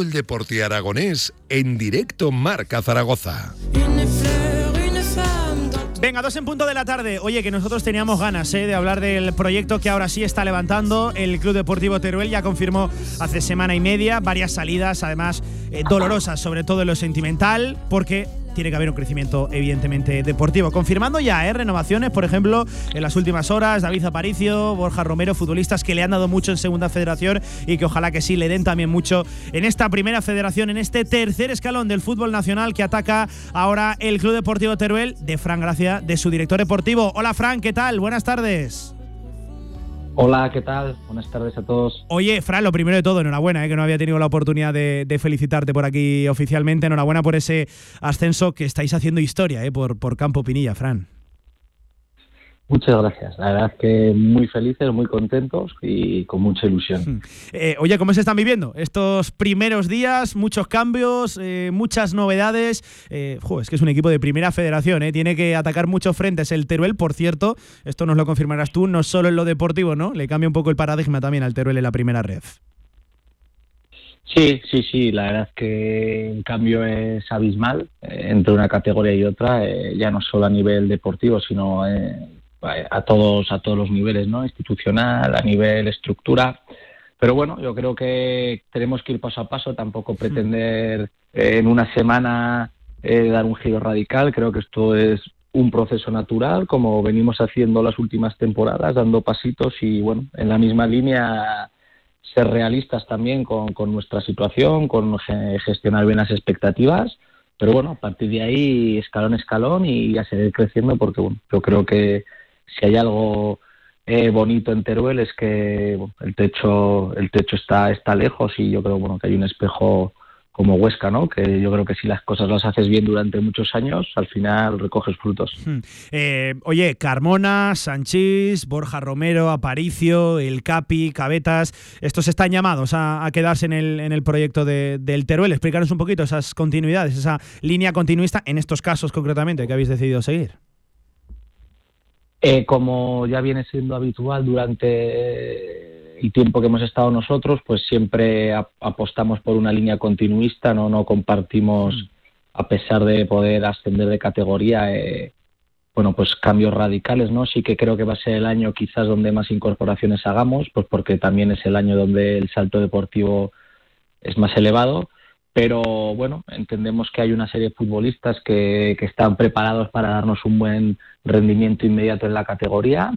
El deporte aragonés en directo Marca Zaragoza. Venga, dos en punto de la tarde. Oye, que nosotros teníamos ganas ¿eh? de hablar del proyecto que ahora sí está levantando el Club Deportivo Teruel. Ya confirmó hace semana y media varias salidas, además eh, dolorosas, sobre todo en lo sentimental, porque tiene que haber un crecimiento evidentemente deportivo. Confirmando ya ¿eh? renovaciones, por ejemplo, en las últimas horas, David Aparicio, Borja Romero, futbolistas que le han dado mucho en Segunda Federación y que ojalá que sí le den también mucho en esta Primera Federación, en este tercer escalón del fútbol nacional que ataca ahora el Club Deportivo Teruel de Fran Gracia, de su director deportivo. Hola Fran, ¿qué tal? Buenas tardes. Hola, ¿qué tal? Buenas tardes a todos. Oye, Fran, lo primero de todo, enhorabuena, ¿eh? que no había tenido la oportunidad de, felicitarte por aquí oficialmente. Enhorabuena por ese ascenso que estáis haciendo historia ¿eh? por, por Campo Pinilla, Fran. Muchas gracias. La verdad es que muy felices, muy contentos y con mucha ilusión. Eh, oye, ¿cómo se están viviendo estos primeros días? Muchos cambios, eh, muchas novedades. Eh, jo, es que es un equipo de primera federación, ¿eh? tiene que atacar muchos frentes. El Teruel, por cierto, esto nos lo confirmarás tú, no solo en lo deportivo, ¿no? Le cambia un poco el paradigma también al Teruel en la primera red. Sí, sí, sí. La verdad es que el cambio es abismal eh, entre una categoría y otra, eh, ya no solo a nivel deportivo, sino eh, a todos a todos los niveles, ¿no? Institucional, a nivel estructura. Pero bueno, yo creo que tenemos que ir paso a paso, tampoco pretender eh, en una semana eh, dar un giro radical. Creo que esto es un proceso natural, como venimos haciendo las últimas temporadas, dando pasitos y bueno, en la misma línea ser realistas también con, con nuestra situación, con ge- gestionar bien las expectativas. Pero bueno, a partir de ahí, escalón escalón y a seguir creciendo, porque bueno, yo creo que si hay algo eh, bonito en Teruel es que bueno, el techo el techo está está lejos y yo creo bueno que hay un espejo como Huesca, ¿no? Que yo creo que si las cosas las haces bien durante muchos años, al final recoges frutos. Hmm. Eh, oye, Carmona, Sanchís, Borja Romero, Aparicio, El Capi, Cabetas, estos están llamados a, quedarse en el, en el proyecto de, del Teruel. Explícanos un poquito esas continuidades, esa línea continuista en estos casos concretamente que habéis decidido seguir. Eh, como ya viene siendo habitual durante el tiempo que hemos estado nosotros, pues siempre ap- apostamos por una línea continuista, no, no compartimos, a pesar de poder ascender de categoría, eh, bueno, pues cambios radicales, ¿no? Sí que creo que va a ser el año quizás donde más incorporaciones hagamos, pues porque también es el año donde el salto deportivo es más elevado, pero bueno, entendemos que hay una serie de futbolistas que, que están preparados para darnos un buen rendimiento inmediato en la categoría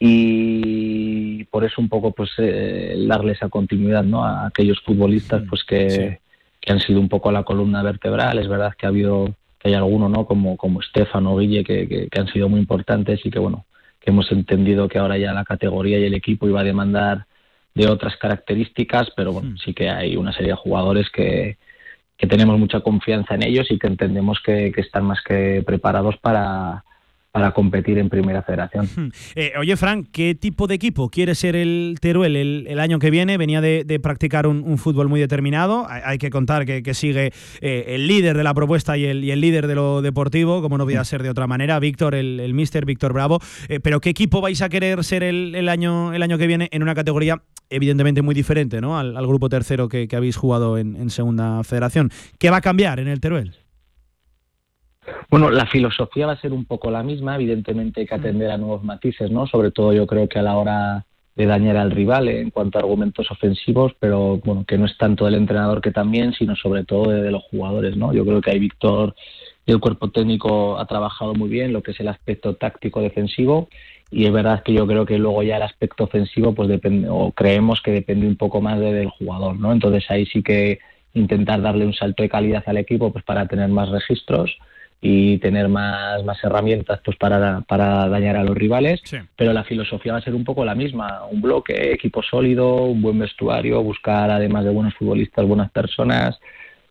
y por eso un poco pues eh, darle esa continuidad ¿no? a aquellos futbolistas pues que, que han sido un poco la columna vertebral. Es verdad que ha habido que hay algunos ¿no? como, como Estefano o Guille que, que- que han sido muy importantes y que bueno que hemos entendido que ahora ya la categoría y el equipo iba a demandar de otras características, pero bueno, sí que hay una serie de jugadores que, que tenemos mucha confianza en ellos y que entendemos que, que están más que preparados para, para competir en Primera Federación. Eh, oye, Fran, ¿qué tipo de equipo quiere ser el Teruel el, el año que viene? Venía de, de practicar un, un fútbol muy determinado. Hay, hay que contar que, que sigue eh, el líder de la propuesta y el, y el líder de lo deportivo, como no podía ser de otra manera, Víctor, el, el mister Víctor Bravo. Eh, pero ¿qué equipo vais a querer ser el, el año, el año que viene en una categoría evidentemente muy diferente ¿no? al, al grupo tercero que, que habéis jugado en, en Segunda Federación? ¿Qué va a cambiar en el Teruel? Bueno, la filosofía va a ser un poco la misma, evidentemente hay que atender a nuevos matices, ¿no? Sobre todo yo creo que a la hora de dañar al rival en cuanto a argumentos ofensivos, pero bueno, que no es tanto del entrenador que también, sino sobre todo de, de los jugadores, ¿no? Yo creo que ahí Víctor y el cuerpo técnico ha trabajado muy bien lo que es el aspecto táctico defensivo y es verdad que yo creo que luego ya el aspecto ofensivo pues depende o creemos que depende un poco más de- del jugador, ¿no? Entonces ahí sí que intentar darle un salto de calidad al equipo pues para tener más registros y tener más, más herramientas pues para, para dañar a los rivales, pero la filosofía va a ser un poco la misma, un bloque, equipo sólido, un buen vestuario, buscar además de buenos futbolistas, buenas personas,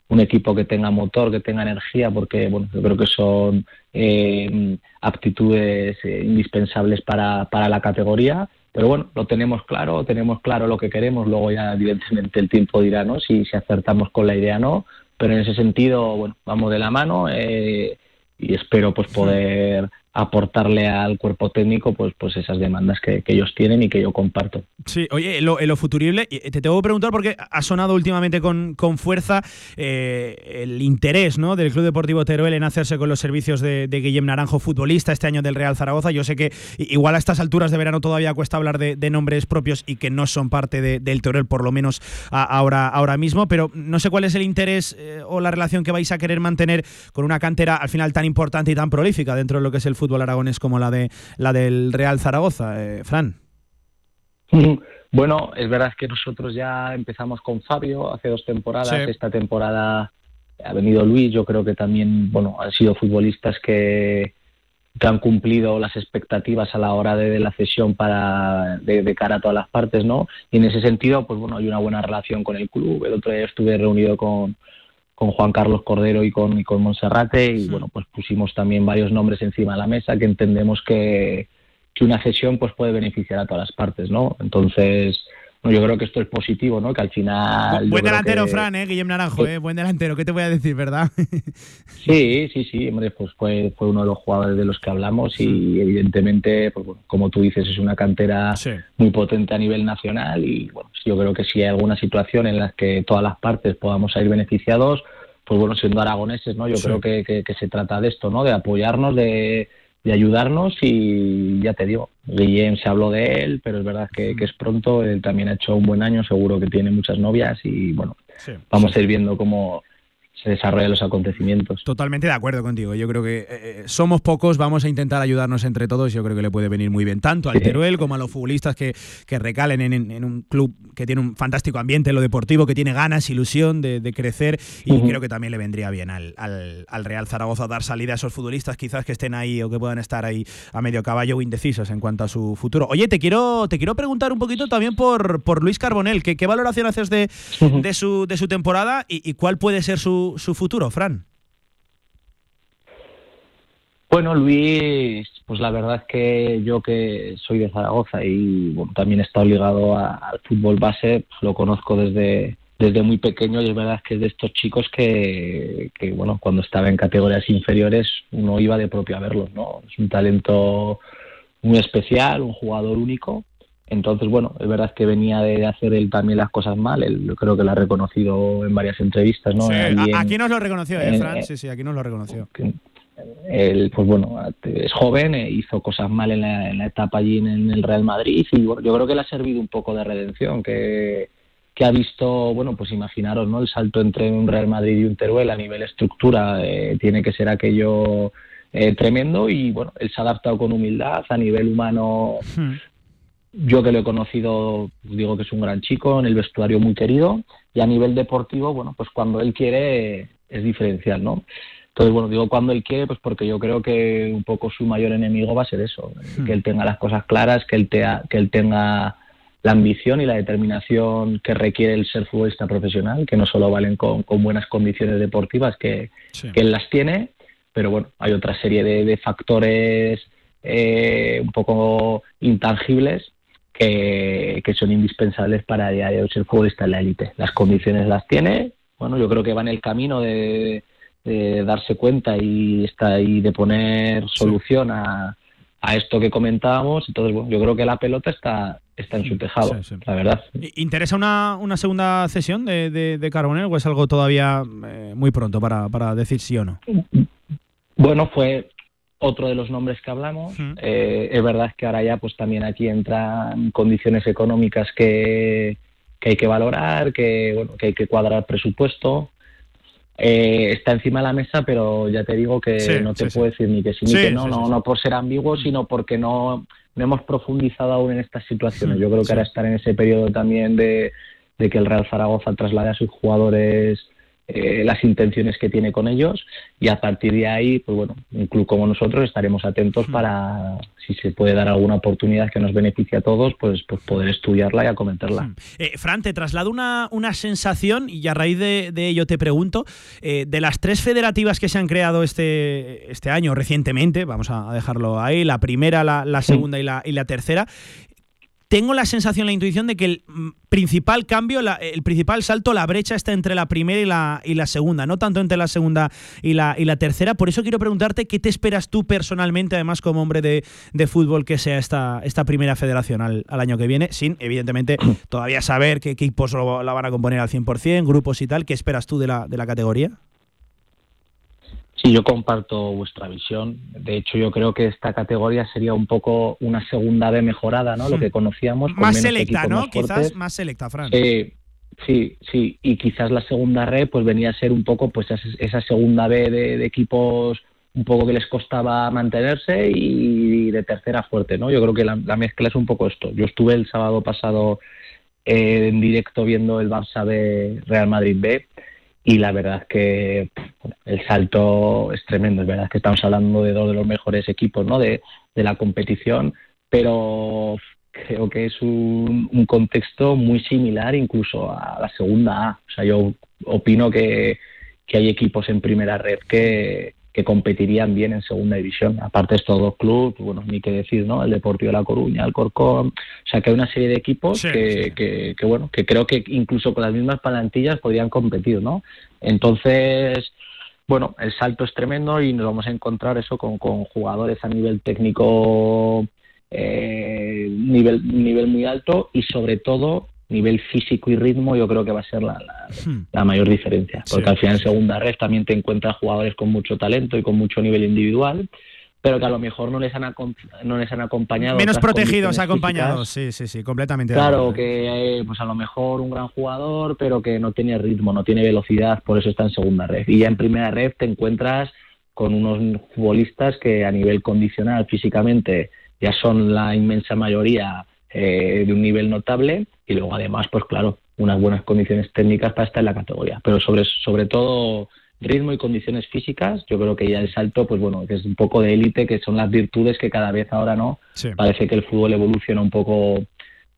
un equipo que tenga motor, que tenga energía, porque bueno, yo creo que son eh, aptitudes eh, indispensables para, para la categoría. Pero bueno, lo tenemos claro, tenemos claro lo que queremos, luego ya evidentemente el tiempo dirá ¿no? si, si acertamos con la idea o no, pero en ese sentido, bueno, vamos de la mano eh, y espero pues poder aportarle al cuerpo técnico pues pues esas demandas que, ellos tienen y que yo comparto. Sí, oye, lo, en lo futurible, y te tengo que preguntar porque ha sonado últimamente con, con fuerza eh, el interés ¿no? del Club Deportivo Teruel en hacerse con los servicios de, de Guillem Naranjo, futbolista este año del Real Zaragoza. Yo sé que igual a estas alturas de verano todavía cuesta hablar de, nombres propios y que no son parte de- del Teruel, por lo menos ahora, ahora mismo, pero no sé cuál es el interés eh, o la relación que vais a querer mantener con una cantera al final tan importante y tan prolífica dentro de lo que es el fútbol aragonés como la, de, la del Real Zaragoza. Eh, Fran. Bueno, es verdad que nosotros ya empezamos con Fabio hace dos temporadas. Sí. Esta temporada ha venido Luis. Yo creo que también, bueno, han sido futbolistas que, que han cumplido las expectativas a la hora de, de la cesión para de, de cara a todas las partes, ¿no? Y en ese sentido, pues bueno, hay una buena relación con el club. El otro día estuve reunido con con Juan Carlos Cordero y con, y con Monserrate y bueno, pues pusimos también varios nombres encima de la mesa que entendemos que, que una cesión pues puede beneficiar a todas las partes, ¿no? Entonces, yo creo que esto es positivo, ¿no? Que al final... Buen delantero, que- Fran, ¿eh? Guillem Naranjo, ¿eh? Buen delantero. ¿Qué te voy a decir, verdad? Sí, sí, sí, hombre, pues fue, fue uno de los jugadores de los que hablamos y evidentemente, pues bueno, como tú dices, es una cantera muy potente a nivel nacional y bueno, yo creo que si hay alguna situación en la que todas las partes podamos salir beneficiados, pues bueno, siendo aragoneses, ¿no? Yo Sí. creo que, que- que se trata de esto, ¿no? De apoyarnos, de, de ayudarnos y ya te digo, Guillem se habló de él, pero es verdad que, que es pronto, él también ha hecho un buen año, seguro que tiene muchas novias y bueno, vamos a ir viendo cómo se desarrollan los acontecimientos. Totalmente de acuerdo contigo. Yo creo que eh, somos pocos, vamos a intentar ayudarnos entre todos. Yo creo que le puede venir muy bien tanto al Teruel como a los futbolistas que, que recalen en, en, un club que tiene un fantástico ambiente en lo deportivo, que tiene ganas, ilusión de, de crecer y creo que también le vendría bien al, al, al Real Zaragoza dar salida a esos futbolistas quizás que estén ahí o que puedan estar ahí a medio caballo o indecisos en cuanto a su futuro. Oye, te quiero, te quiero preguntar un poquito también por, por Luis Carbonell. ¿Qué, qué valoración haces de, de, su, de su temporada y, y cuál puede ser su, su futuro, Fran? Bueno, Luis, pues la verdad es que yo que soy de Zaragoza y bueno, también he estado ligado al fútbol base, pues lo conozco desde, desde muy pequeño y es verdad que es de estos chicos que, que, bueno, cuando estaba en categorías inferiores uno iba de propio a verlos, ¿no? Es un talento muy especial, un jugador único. Entonces, bueno, es verdad que venía de hacer él también las cosas mal, él creo que lo ha reconocido en varias entrevistas, ¿no? Sí, en- aquí nos lo reconoció, ¿eh, Fran? eh, Sí, sí, aquí nos lo reconoció. él, pues bueno, es joven, eh, hizo cosas mal en la, en la etapa allí en, en el Real Madrid y bueno, yo creo que le ha servido un poco de redención, que, que ha visto, bueno, pues imaginaros, ¿no? El salto entre un Real Madrid y un Teruel a nivel estructura eh, tiene que ser aquello eh, tremendo y bueno, él se ha adaptado con humildad a nivel humano. Yo que lo he conocido, digo que es un gran chico, en el vestuario muy querido y a nivel deportivo, bueno, pues cuando él quiere es diferencial, ¿no? Entonces, bueno, digo cuando él quiere, pues porque yo creo que un poco su mayor enemigo va a ser eso, Hmm. que él tenga las cosas claras, que él, tea- que él tenga la ambición y la determinación que requiere el ser futbolista profesional, que no solo valen con, con buenas condiciones deportivas, que, que él las tiene, pero bueno, hay otra serie de, de factores eh, un poco intangibles que, que son indispensables para a día de hoy ser futbolista en la élite. Las condiciones las tiene, bueno, yo creo que va en el camino de, de darse cuenta y, está, y de poner solución a, a esto que comentábamos. Entonces, bueno, yo creo que la pelota está, está en su tejado, la verdad. ¿I- ¿Interesa una, una segunda cesión de, de, de Carbonell o es algo todavía eh, muy pronto para, para decir sí o no? Bueno, fue otro de los nombres que hablamos. Eh, es verdad que ahora ya pues también aquí entran condiciones económicas que, que hay que valorar, que, bueno, que hay que cuadrar presupuesto. Eh, está encima de la mesa, pero ya te digo que Sí, no te sí, sí. puedo decir ni que sí ni que no, no, no por ser ambiguo, sino porque no, no hemos profundizado aún en estas situaciones. Yo creo que ahora estar en ese periodo también de, de que el Real Zaragoza traslade a sus jugadores eh, las intenciones que tiene con ellos y a partir de ahí, pues bueno, un club como nosotros estaremos atentos para, si se puede dar alguna oportunidad que nos beneficie a todos, pues, pues poder estudiarla y acometerla. Eh, Fran, te traslado una, una sensación y a raíz de, de ello te pregunto, eh, de las tres federativas que se han creado este, este año recientemente, vamos a dejarlo ahí, la primera, la, la segunda y la, y la tercera, tengo la sensación, la intuición de que el mm, principal cambio, la- el principal salto, la brecha está entre la primera y la, y la segunda, no tanto entre la segunda y la, y la tercera. Por eso quiero preguntarte qué te esperas tú personalmente, además como hombre de, de fútbol, que sea esta, esta primera federación al, al año que viene, sin evidentemente todavía saber qué equipos la van a componer al 100%, grupos y tal. ¿Qué esperas tú de la, de la categoría? Sí, yo comparto vuestra visión. De hecho, yo creo que esta categoría sería un poco una segunda B mejorada, ¿no? Lo que conocíamos. con Más menos selecta, equipos ¿no? más Quizás fuertes. más selecta, Fran. Sí, sí, sí. Y quizás la segunda red pues venía a ser un poco pues esa, segunda B de, de equipos un poco que les costaba mantenerse y de tercera fuerte, ¿no? Yo creo que la, la mezcla es un poco esto. Yo estuve el sábado pasado eh, en directo viendo el Barça B Real Madrid B y la verdad que el salto es tremendo. Es verdad que estamos hablando de dos de los mejores equipos, ¿no? De, de la competición, pero creo que es un, un contexto muy similar incluso a la segunda A. O sea, yo opino que, que hay equipos en primera red que, que competirían bien en segunda división. Aparte estos dos clubes, bueno, ni qué decir, ¿no? El Deportivo de La Coruña, el Corcón, o sea que hay una serie de equipos Sí, que, que, que, bueno, que creo que incluso con las mismas plantillas podrían competir, ¿no? Entonces, bueno, el salto es tremendo y nos vamos a encontrar eso con, con jugadores a nivel técnico, eh, nivel, nivel muy alto y sobre todo nivel físico y ritmo yo creo que va a ser la, la, la mayor diferencia, porque Sí, al final en segunda red también te encuentras jugadores con mucho talento y con mucho nivel individual, pero que a lo mejor no les han, no les han acompañado. Menos protegidos acompañados, sí, sí, sí, completamente. Claro, que pues a lo mejor un gran jugador, pero que no tiene ritmo, no tiene velocidad, por eso está en segunda red. Y ya en primera red te encuentras con unos futbolistas que a nivel condicional físicamente ya son la inmensa mayoría eh, de un nivel notable y luego además, pues claro, unas buenas condiciones técnicas para estar en la categoría. Pero sobre, sobre todo ritmo y condiciones físicas, yo creo que ya el salto, pues bueno, que es un poco de élite, que son las virtudes que cada vez ahora no, parece que el fútbol evoluciona un poco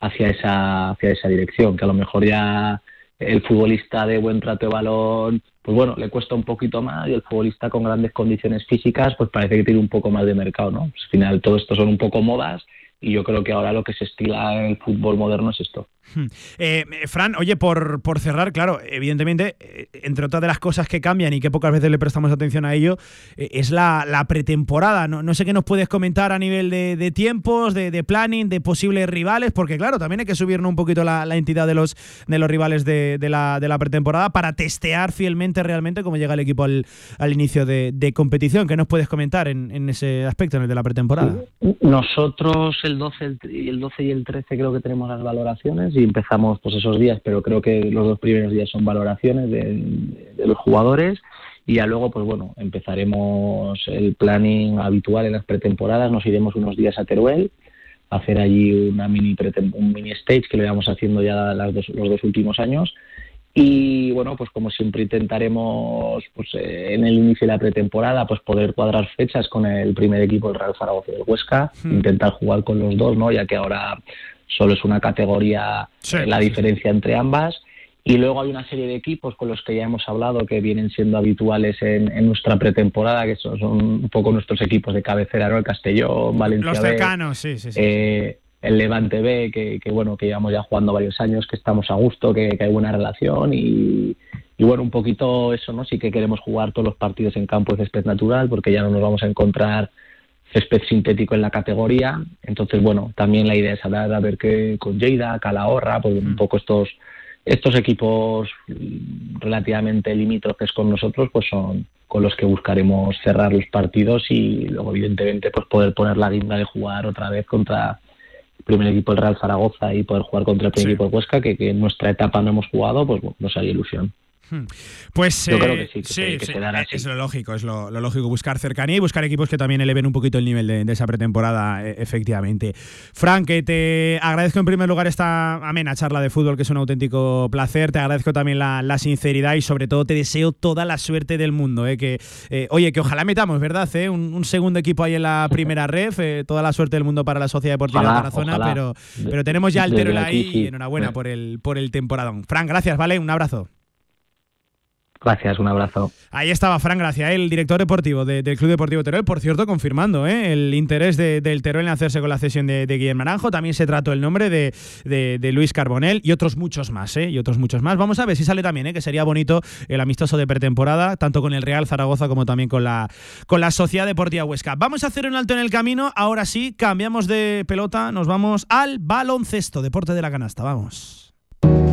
hacia esa, hacia esa dirección, que a lo mejor ya el futbolista de buen trato de balón, pues bueno, le cuesta un poquito más y el futbolista con grandes condiciones físicas, pues parece que tiene un poco más de mercado, ¿no? Pues al final todo esto son un poco modas y yo creo que ahora lo que se estila en el fútbol moderno es esto. Hmm. Eh, Fran, oye, por, por, cerrar, claro, evidentemente, eh, entre otras de las cosas que cambian y que pocas veces le prestamos atención a ello, eh, es la, pretemporada. No, no, sé qué nos puedes comentar a nivel de, tiempos, de, planning, de posibles rivales, porque claro, también hay que subirnos un poquito la, entidad de los, de los rivales de, la, de la pretemporada para testear fielmente realmente cómo llega el equipo al, al inicio de, competición. ¿Qué nos puedes comentar en, ese aspecto, en el de la pretemporada? Nosotros el 12, el 12 y el 13 creo que tenemos las valoraciones y empezamos pues esos días, pero creo que los dos primeros días son valoraciones de, los jugadores y ya luego pues bueno empezaremos el planning habitual en las pretemporadas, nos iremos unos días a Teruel a hacer allí una mini un mini stage que lo llevamos haciendo ya las dos, los dos últimos años y bueno, pues como siempre intentaremos pues, eh, en el inicio de la pretemporada pues poder cuadrar fechas con el primer equipo del Real Zaragoza y del Huesca, hmm. intentar jugar con los dos, ¿no? ya que ahora solo es una categoría la diferencia entre ambas. Y luego hay una serie de equipos con los que ya hemos hablado que vienen siendo habituales en, nuestra pretemporada, que son, un poco nuestros equipos de cabecera, ¿no? El Castellón, Valencia. Los cercanos, sí, sí, sí. Eh, el Levante B, que, bueno, que llevamos ya jugando varios años, que estamos a gusto, que, hay buena relación y, bueno, un poquito eso, ¿no? Sí que queremos jugar todos los partidos en campo de césped natural porque ya no nos vamos a encontrar césped sintético en la categoría. Entonces, bueno, también la idea es hablar a ver qué con Lleida, Calahorra, pues un mm. poco estos estos equipos relativamente limítrofes con nosotros, pues son con los que buscaremos cerrar los partidos y luego, evidentemente, pues poder poner la guinda de jugar otra vez contra primer equipo del Real Zaragoza y poder jugar contra el primer equipo del Huesca, que, en nuestra etapa no hemos jugado, pues bueno, nos haría ilusión. Hmm. Pues Yo creo que sí, que es lo lógico, es lo, lógico buscar cercanía y buscar equipos que también eleven un poquito el nivel de, esa pretemporada, e, efectivamente. Frank, que te agradezco en primer lugar esta amena charla de fútbol, que es un auténtico placer. Te agradezco también la, sinceridad y sobre todo te deseo toda la suerte del mundo. Eh, que, eh, oye, que ojalá metamos, ¿verdad? Eh, un, segundo equipo ahí en la primera red. toda la suerte del mundo para la Sociedad Deportiva de Tarazona, pero, pero tenemos ya el Teruel ahí y enhorabuena por el, por el temporadón. Frank, gracias, ¿vale? Un abrazo. Gracias, un abrazo. Ahí estaba Fran Gracia, el director deportivo del Club Deportivo Teruel, por cierto, confirmando ¿eh? el interés del Teruel en hacerse con la cesión de, Guillermo Naranjo. También se trató el nombre de, Luis Carbonel y otros muchos más, ¿eh? y otros muchos más. Vamos a ver si sale también, ¿eh? que sería bonito el amistoso de pretemporada, tanto con el Real Zaragoza como también con la, con la Sociedad Deportiva Huesca. Vamos a hacer un alto en el camino. Ahora sí, cambiamos de pelota, nos vamos al baloncesto, deporte de la canasta. Vamos.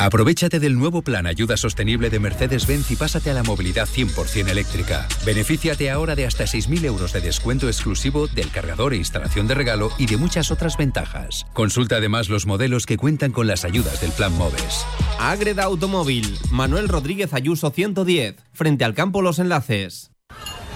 Aprovechate del nuevo plan Ayuda Sostenible de Mercedes-Benz y pásate a la movilidad 100% eléctrica. Benefíciate ahora de hasta 6.000 euros de descuento exclusivo del cargador e instalación de regalo y de muchas otras ventajas. Consulta además los modelos que cuentan con las ayudas del plan MOVES. Agreda Automóvil, Manuel Rodríguez Ayuso 110, frente al campo Los Enlaces.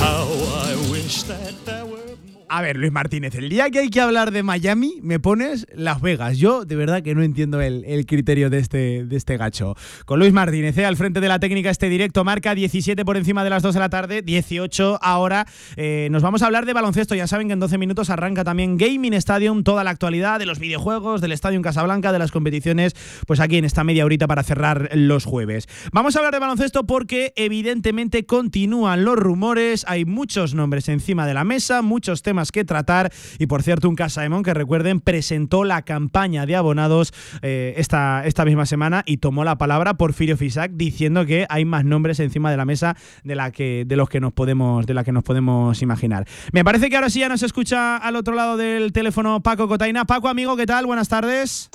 How I wish that there were A ver, Luis Martínez, el día que hay que hablar de Miami, me pones Las Vegas. Yo de verdad que no entiendo el, el criterio de este, de este gacho. Con Luis Martínez, ¿eh? al frente de la técnica, este directo marca 17 por encima de las 2 de la tarde, 18 ahora. Eh, nos vamos a hablar de baloncesto. Ya saben que en 12 minutos arranca también Gaming Stadium, toda la actualidad de los videojuegos, del Estadio en Casablanca, de las competiciones, pues aquí en esta media horita para cerrar los jueves. Vamos a hablar de baloncesto porque evidentemente continúan los rumores, hay muchos nombres encima de la mesa, muchos temas que tratar. Y por cierto, un Casaemón que recuerden presentó la campaña de abonados eh, esta, esta misma semana y tomó la palabra Porfirio Fisac diciendo que hay más nombres encima de la mesa de la que de los que nos podemos de la que nos podemos imaginar. Me parece que ahora sí ya nos escucha al otro lado del teléfono Paco Cotaina. Paco, amigo, ¿qué tal? Buenas tardes.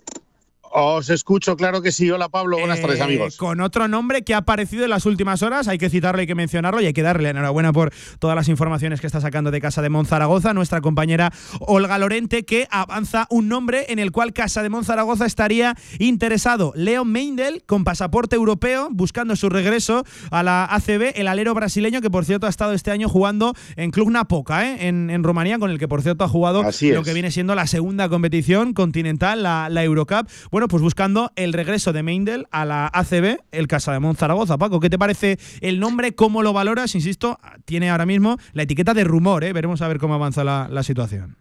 Os escucho, claro que sí. Hola Pablo, buenas tardes Eh, amigos. Con otro nombre que ha aparecido en las últimas horas, hay que citarlo, hay que mencionarlo y hay que darle enhorabuena por todas las informaciones que está sacando de Casa de Monzaragoza, nuestra compañera Olga Lorente, que avanza un nombre en el cual Casa de Monzaragoza estaría interesado. Leo Meindel, con pasaporte europeo, buscando su regreso a la ACB, el alero brasileño, que por cierto ha estado este año jugando en Club Napoca, ¿eh? en, en Rumanía, con el que por cierto ha jugado Así lo que viene siendo la segunda competición continental, la, la Eurocup. Bueno, pues buscando el regreso de Meindel a la ACB, el Casa de Zaragoza. Paco, ¿qué te parece el nombre? ¿Cómo lo valoras? Insisto, tiene ahora mismo la etiqueta de rumor, ¿eh? veremos a ver cómo avanza la, situación.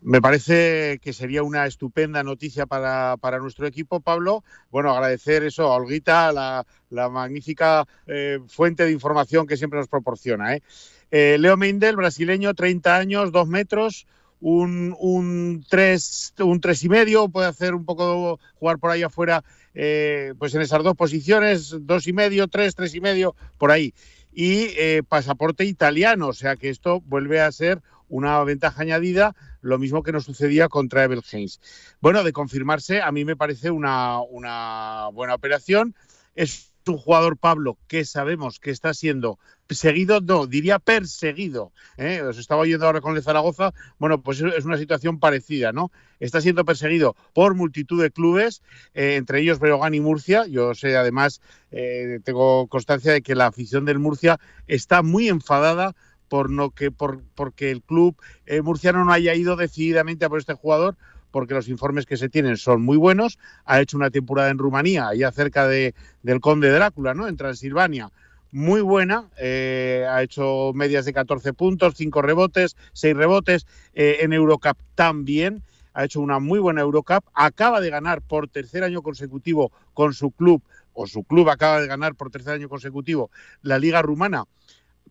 Me parece que sería una estupenda noticia para, para nuestro equipo, Pablo. Bueno, agradecer eso a Olguita, la, la magnífica eh, fuente de información que siempre nos proporciona. ¿eh? Eh, Leo Meindel, brasileño, 30 años, 2 metros, un, un, 3, un tres y medio, puede hacer un poco, jugar por ahí afuera, eh, pues en esas dos posiciones, dos y medio, tres, tres y medio, por ahí. Y eh, pasaporte italiano, o sea que esto vuelve a ser una ventaja añadida, lo mismo que nos sucedía contra Ebel Haynes. Bueno, de confirmarse, a mí me parece una, una buena operación. Es un jugador, Pablo, que sabemos que está siendo seguido, no, diría perseguido. ¿eh? Os estaba oyendo ahora con el Zaragoza. Bueno, pues es una situación parecida, ¿no? Está siendo perseguido por multitud de clubes, eh, entre ellos Breogán y Murcia. Yo sé, además, eh, tengo constancia de que la afición del Murcia está muy enfadada por no que por porque el club eh, murciano no haya ido decididamente a por este jugador porque los informes que se tienen son muy buenos. Ha hecho una temporada en Rumanía, allá cerca de, del Conde Drácula, ¿no? En Transilvania. Muy buena, eh, ha hecho medias de 14 puntos, 5 rebotes, 6 rebotes. Eh, en Eurocup también ha hecho una muy buena Eurocup. Acaba de ganar por tercer año consecutivo con su club, o su club acaba de ganar por tercer año consecutivo la Liga Rumana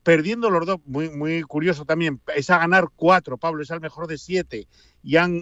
perdiendo los dos, muy, muy curioso también, es a ganar cuatro, Pablo, es al mejor de siete, y han,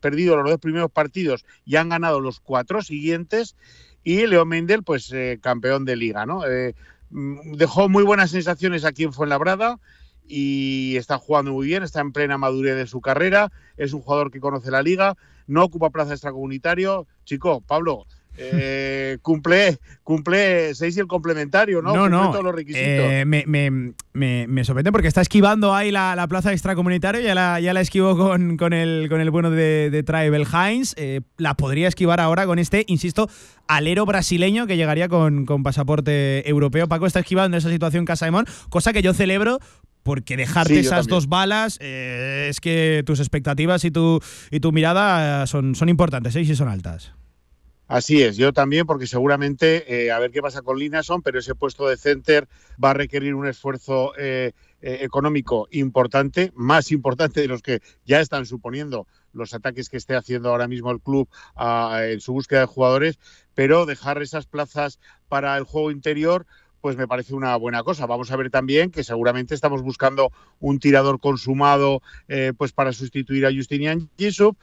perdido los dos primeros partidos y han ganado los cuatro siguientes, y Leo Mendel, pues eh, campeón de liga, ¿no? Eh, dejó muy buenas sensaciones aquí en Fuenlabrada y está jugando muy bien, está en plena madurez de su carrera, es un jugador que conoce la liga, no ocupa plaza extracomunitario. Chico, Pablo, eh, cumple cumple seis y el complementario, ¿no? No, cumple no. todos los requisitos. Eh, me, me, me, me sorprende porque está esquivando ahí la, la plaza extracomunitaria, ya la, ya la esquivó con, con, el, con el bueno de, de Tribal Heinz. Eh, la podría esquivar ahora con este, insisto, alero brasileño que llegaría con, con pasaporte europeo. Paco está esquivando esa situación Casaemón, cosa que yo celebro porque dejarte Sí, esas también. dos balas eh, es que tus expectativas y tu, y tu mirada son, son importantes ¿eh? y son altas. Así es, yo también, porque seguramente, eh, a ver qué pasa con Linason, pero ese puesto de center va a requerir un esfuerzo eh, eh, económico importante, más importante de los que ya están suponiendo los ataques que esté haciendo ahora mismo el club ah, en su búsqueda de jugadores, pero dejar esas plazas para el juego interior pues me parece una buena cosa. Vamos a ver también que seguramente estamos buscando un tirador consumado eh, pues para sustituir a Justinian un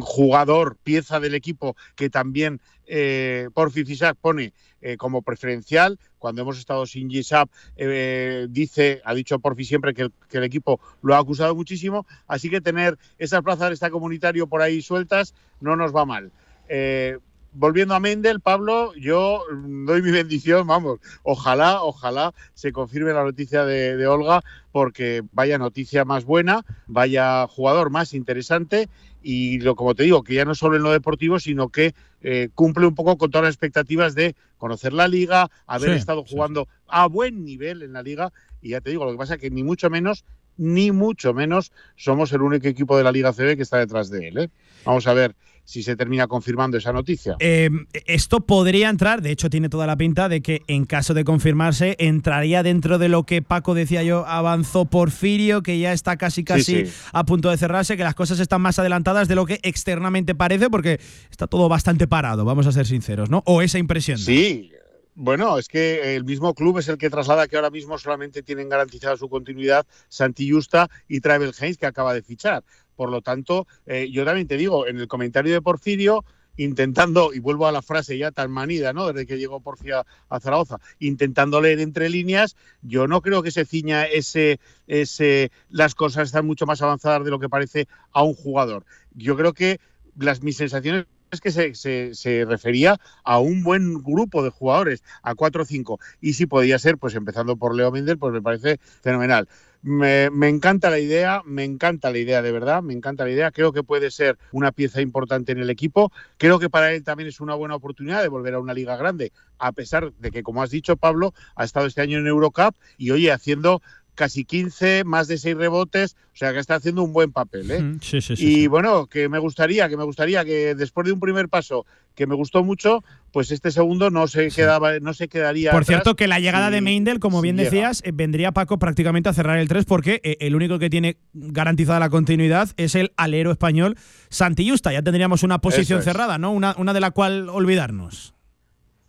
jugador, pieza del equipo que también eh, Porfi Fisac pone eh, como preferencial. Cuando hemos estado sin Gisap, eh, dice, ha dicho Porfi siempre que el, equipo lo ha acusado muchísimo. Así que tener esas plazas de esta comunitario por ahí sueltas no nos va mal. Eh, volviendo a Mendel, Pablo, yo mm, doy mi bendición, vamos, ojalá, ojalá se confirme la noticia de Olga, porque vaya noticia más buena, vaya jugador más interesante y lo como te digo, que ya no solo en lo deportivo, sino que eh, cumple un poco con todas las expectativas de conocer la liga, haber Sí, estado jugando a buen nivel en la liga y ya te digo, lo que pasa es que ni mucho menos ni mucho menos somos el único equipo de la Liga CB que está detrás de él. ¿eh? Vamos a ver si se termina confirmando esa noticia. Eh, esto podría entrar, de hecho tiene toda la pinta de que en caso de confirmarse entraría dentro de lo que Paco decía yo, avanzó Porfirio, que ya está casi casi sí. a punto de cerrarse, que las cosas están más adelantadas de lo que externamente parece, porque está todo bastante parado, vamos a ser sinceros, ¿no? O esa impresión. Sí, bueno, es que el mismo club es el que traslada que ahora mismo solamente tienen garantizada su continuidad Santi Justa y Travel Haynes, que acaba de fichar. Por lo tanto, eh, yo también te digo, en el comentario de Porfirio, intentando, y vuelvo a la frase ya tan manida, ¿no? Desde que llegó Porfirio a Zaragoza, intentando leer entre líneas, yo no creo que se ciña ese, ese, las cosas están mucho más avanzadas de lo que parece a un jugador. Yo creo que las mis sensaciones es que se, refería a un buen grupo de jugadores, a 4 o 5. Y si podía ser, pues empezando por Leo Mendel, pues me parece fenomenal. Me, me, encanta la idea, me encanta la idea de verdad, me encanta la idea. Creo que puede ser una pieza importante en el equipo. Creo que para él también es una buena oportunidad de volver a una liga grande, a pesar de que, como has dicho, Pablo, ha estado este año en Eurocup y oye, haciendo casi 15, más de 6 rebotes, o sea que está haciendo un buen papel. ¿eh? Sí, sí, sí, y bueno, que me gustaría, que me gustaría que después de un primer paso que me gustó mucho, pues este segundo no se quedaba, no se quedaría. Por atrás cierto, que la llegada de Meindel, como bien decías, eh, vendría Paco prácticamente a cerrar el 3 porque eh, el único que tiene garantizada la continuidad es el alero español Santi Justa. Ya tendríamos una posición es. cerrada, ¿no? Una, una de la cual olvidarnos.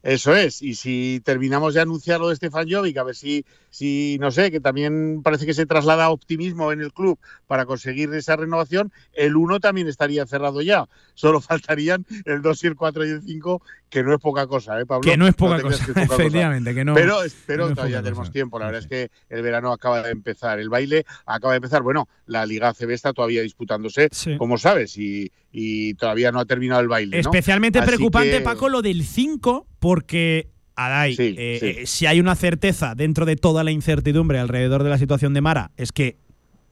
Eso es, y si terminamos de anunciar lo de Stefan Jovic, a ver si, si, no sé, que también parece que se traslada optimismo en el club para conseguir esa renovación, el 1 también estaría cerrado ya. Solo faltarían el 2 y el 4 y el 5, que no es poca cosa, ¿eh, Pablo? Que no es poca cosa, que es poca efectivamente, que no- Pero, que pero no es todavía tenemos cosa. tiempo, la verdad es que el verano acaba de empezar, el baile acaba de empezar. Bueno, la Liga ACB está todavía disputándose, como sabes, y, y todavía no ha terminado el baile. Especialmente preocupante, que- Paco, lo del 5, porque. Adai, Sí, eh, sí. eh, si hay una certeza dentro de toda la incertidumbre alrededor de la situación de Mara, es que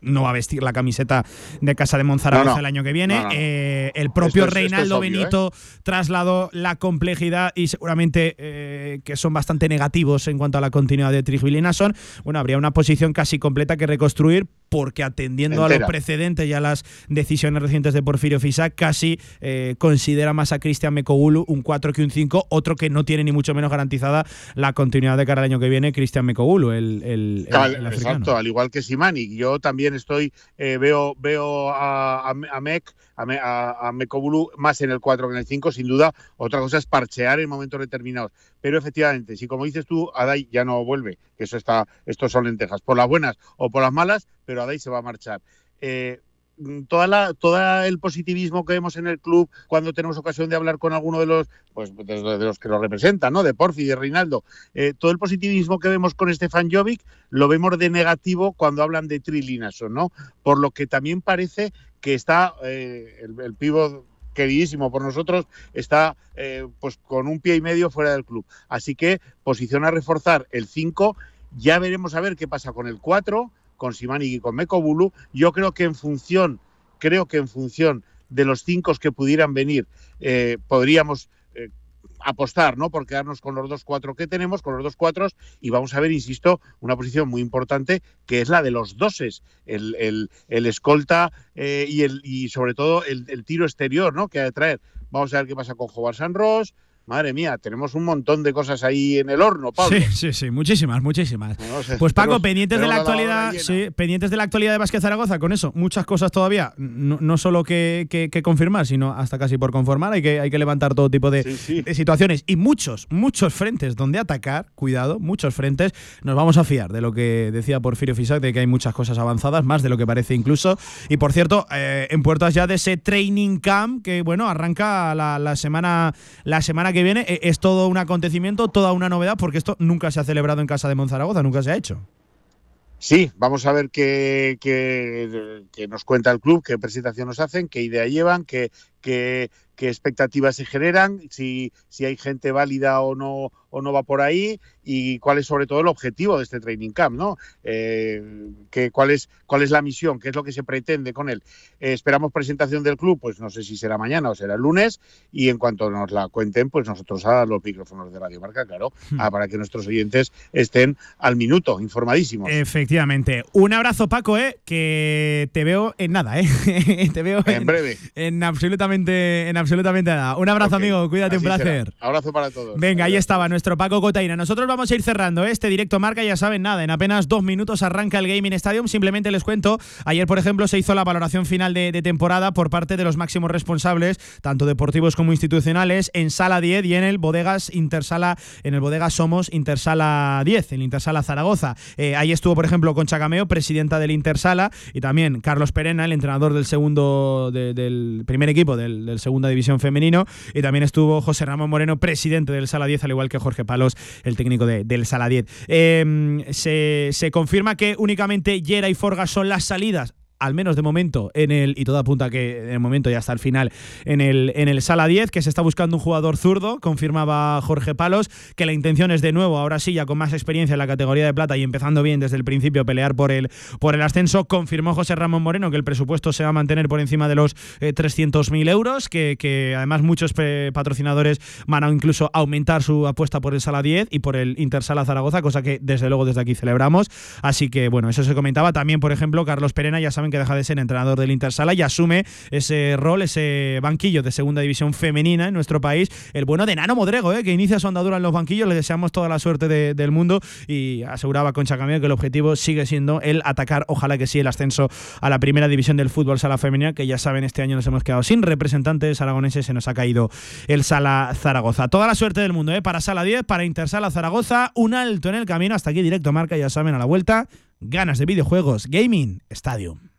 no va a vestir la camiseta de Casa de Monzaragoza No, no. el año que viene. No. Eh, el propio es- Reinaldo obvio, ¿eh? Benito trasladó la complejidad y seguramente eh, que son bastante negativos en cuanto a la continuidad de Trigil y Nason. Bueno, habría una posición casi completa que reconstruir porque atendiendo a Entera. los precedentes y a las decisiones recientes de Porfirio Fisac, casi eh, considera más a Cristian Mekogulu un 4 que un 5, otro que no tiene ni mucho menos garantizada la continuidad de cara al año que viene, Cristian Mekogulu, el, el, el- Cal- el africano. exacto, al igual que Simani. Yo también estoy, eh, veo, veo a, a, a Mek, a, a, Mekobulu más en el 4 que en el 5, sin duda. Otra cosa es parchear en momentos determinados. Pero efectivamente, si como dices tú, Adai ya no vuelve, que eso está, estos son lentejas, por las buenas o por las malas, pero Adai se va a marchar. Eh, toda todo el positivismo que vemos en el club cuando tenemos ocasión de hablar con alguno de los pues de los que lo representan, ¿no? De Porfi, de Reinaldo, eh, todo el positivismo que vemos con Stefan Jovic lo vemos de negativo cuando hablan de Trilinason, ¿no? Por lo que también parece que está eh, el, el pívot queridísimo por nosotros está eh, pues con un pie y medio fuera del club. Así que posición a reforzar el 5, ya veremos a ver qué pasa con el 4, con Simani y con Mekobulu. Yo creo que en función, creo que en función de los cinco que pudieran venir, eh, podríamos apostar, ¿no? Por quedarnos con los dos cuatro que tenemos, con los dos cuatros, y vamos a ver, insisto, una posición muy importante que es la de los doses, el, el- el escolta eh, y, el, y sobre todo el, el tiro exterior, ¿no? Que ha de traer. Vamos a ver qué pasa con Jovar San Ross. Madre mía, tenemos un montón de cosas ahí en el horno, Pablo. Sí, sí, sí, muchísimas, muchísimas. No sé, Pues Paco, tenemos- pendientes de la actualidad, sí, pendientes de la actualidad de Vázquez Zaragoza, con eso, muchas cosas todavía, no, no solo que, que- que confirmar, sino hasta casi por conformar, hay que, hay que levantar todo tipo de, de situaciones. Y muchos, muchos frentes donde atacar, cuidado, muchos frentes, nos vamos a fiar de lo que decía Porfirio Fisac, de que hay muchas cosas avanzadas, más de lo que parece incluso, y por cierto, eh, en puertas ya de ese training camp que, bueno, arranca la, la semana, la semana que viene, Eh, es todo un acontecimiento, toda una novedad, porque esto nunca se ha celebrado en casa de Monzaragoza, nunca se ha hecho. Sí, vamos a ver qué, qué- nos cuenta el club, qué presentación nos hacen, qué idea llevan, qué, qué, qué expectativas se generan, si, si hay gente válida o no, o no va por ahí y cuál es sobre todo el objetivo de este training camp, ¿no? Eh, que, cuál, es, ¿Cuál es la misión? ¿Qué es lo que se pretende con él? Eh, esperamos presentación del club, pues no sé si será mañana o será el lunes y en cuanto nos la cuenten, pues nosotros a los micrófonos de Radio Marca, claro, Hmm. ah, para que nuestros oyentes estén al minuto, informadísimos. Efectivamente. Un abrazo, Paco, ¿eh? que te veo en nada, ¿eh? te veo En breve. En absolutamente, en absolutamente nada. Un abrazo, amigo. Cuídate, Así un será. placer. Abrazo para todos. Venga, ahí estaba nuestro Paco Cotaina. Nosotros vamos a ir cerrando este directo marca, ya saben, nada, en apenas dos minutos arranca el Gaming Stadium. Simplemente les cuento, ayer, por ejemplo, se hizo la valoración final de, de temporada por parte de los máximos responsables, tanto deportivos como institucionales, en Sala 10 y en el Bodegas Intersala, en el Bodegas Somos Intersala 10, en Intersala Zaragoza. Eh, ahí estuvo, por ejemplo, Concha Cameo, presidenta del Intersala, y también Carlos Perena, el entrenador del segundo, de- del primer equipo del, del segunda división femenino, y también estuvo José Ramón Moreno, presidente del Sala 10, al igual que Jorge Palos, el técnico de- del Sala 10. Eh, se, se confirma que únicamente Yera y Forga son las salidas al menos de momento, en el, y todo apunta que en el momento y hasta el final, en el, en el Sala 10, que se está buscando un jugador zurdo, confirmaba Jorge Palos, que la intención es de nuevo, ahora sí, ya con más experiencia en la categoría de plata y empezando bien desde el principio, pelear por el, por el ascenso. Confirmó José Ramón Moreno que el presupuesto se va a mantener por encima de los eh, 300.000 euros, que, que además muchos eh, patrocinadores van a incluso aumentar su apuesta por el Sala 10 y por el Intersala Zaragoza, cosa que desde luego desde aquí celebramos. Así que bueno, eso se comentaba. También, por ejemplo, Carlos Perena, ya saben que deja de ser entrenador del Intersala y asume ese rol, ese banquillo de segunda división femenina en nuestro país. El bueno de Nano Modrego, eh, que inicia su andadura en los banquillos. Le deseamos toda la suerte de- del mundo y aseguraba Concha Cameo que el objetivo sigue siendo el atacar, ojalá que sí, el ascenso a la primera división del fútbol sala femenina, que ya saben, este año nos hemos quedado sin representantes aragoneses, se nos ha caído el Sala Zaragoza. Toda la suerte del mundo, ¿eh? para Sala 10, para Intersala Zaragoza, un alto en el camino, hasta aquí directo marca, ya saben, a la vuelta, ganas de videojuegos, Gaming Stadium.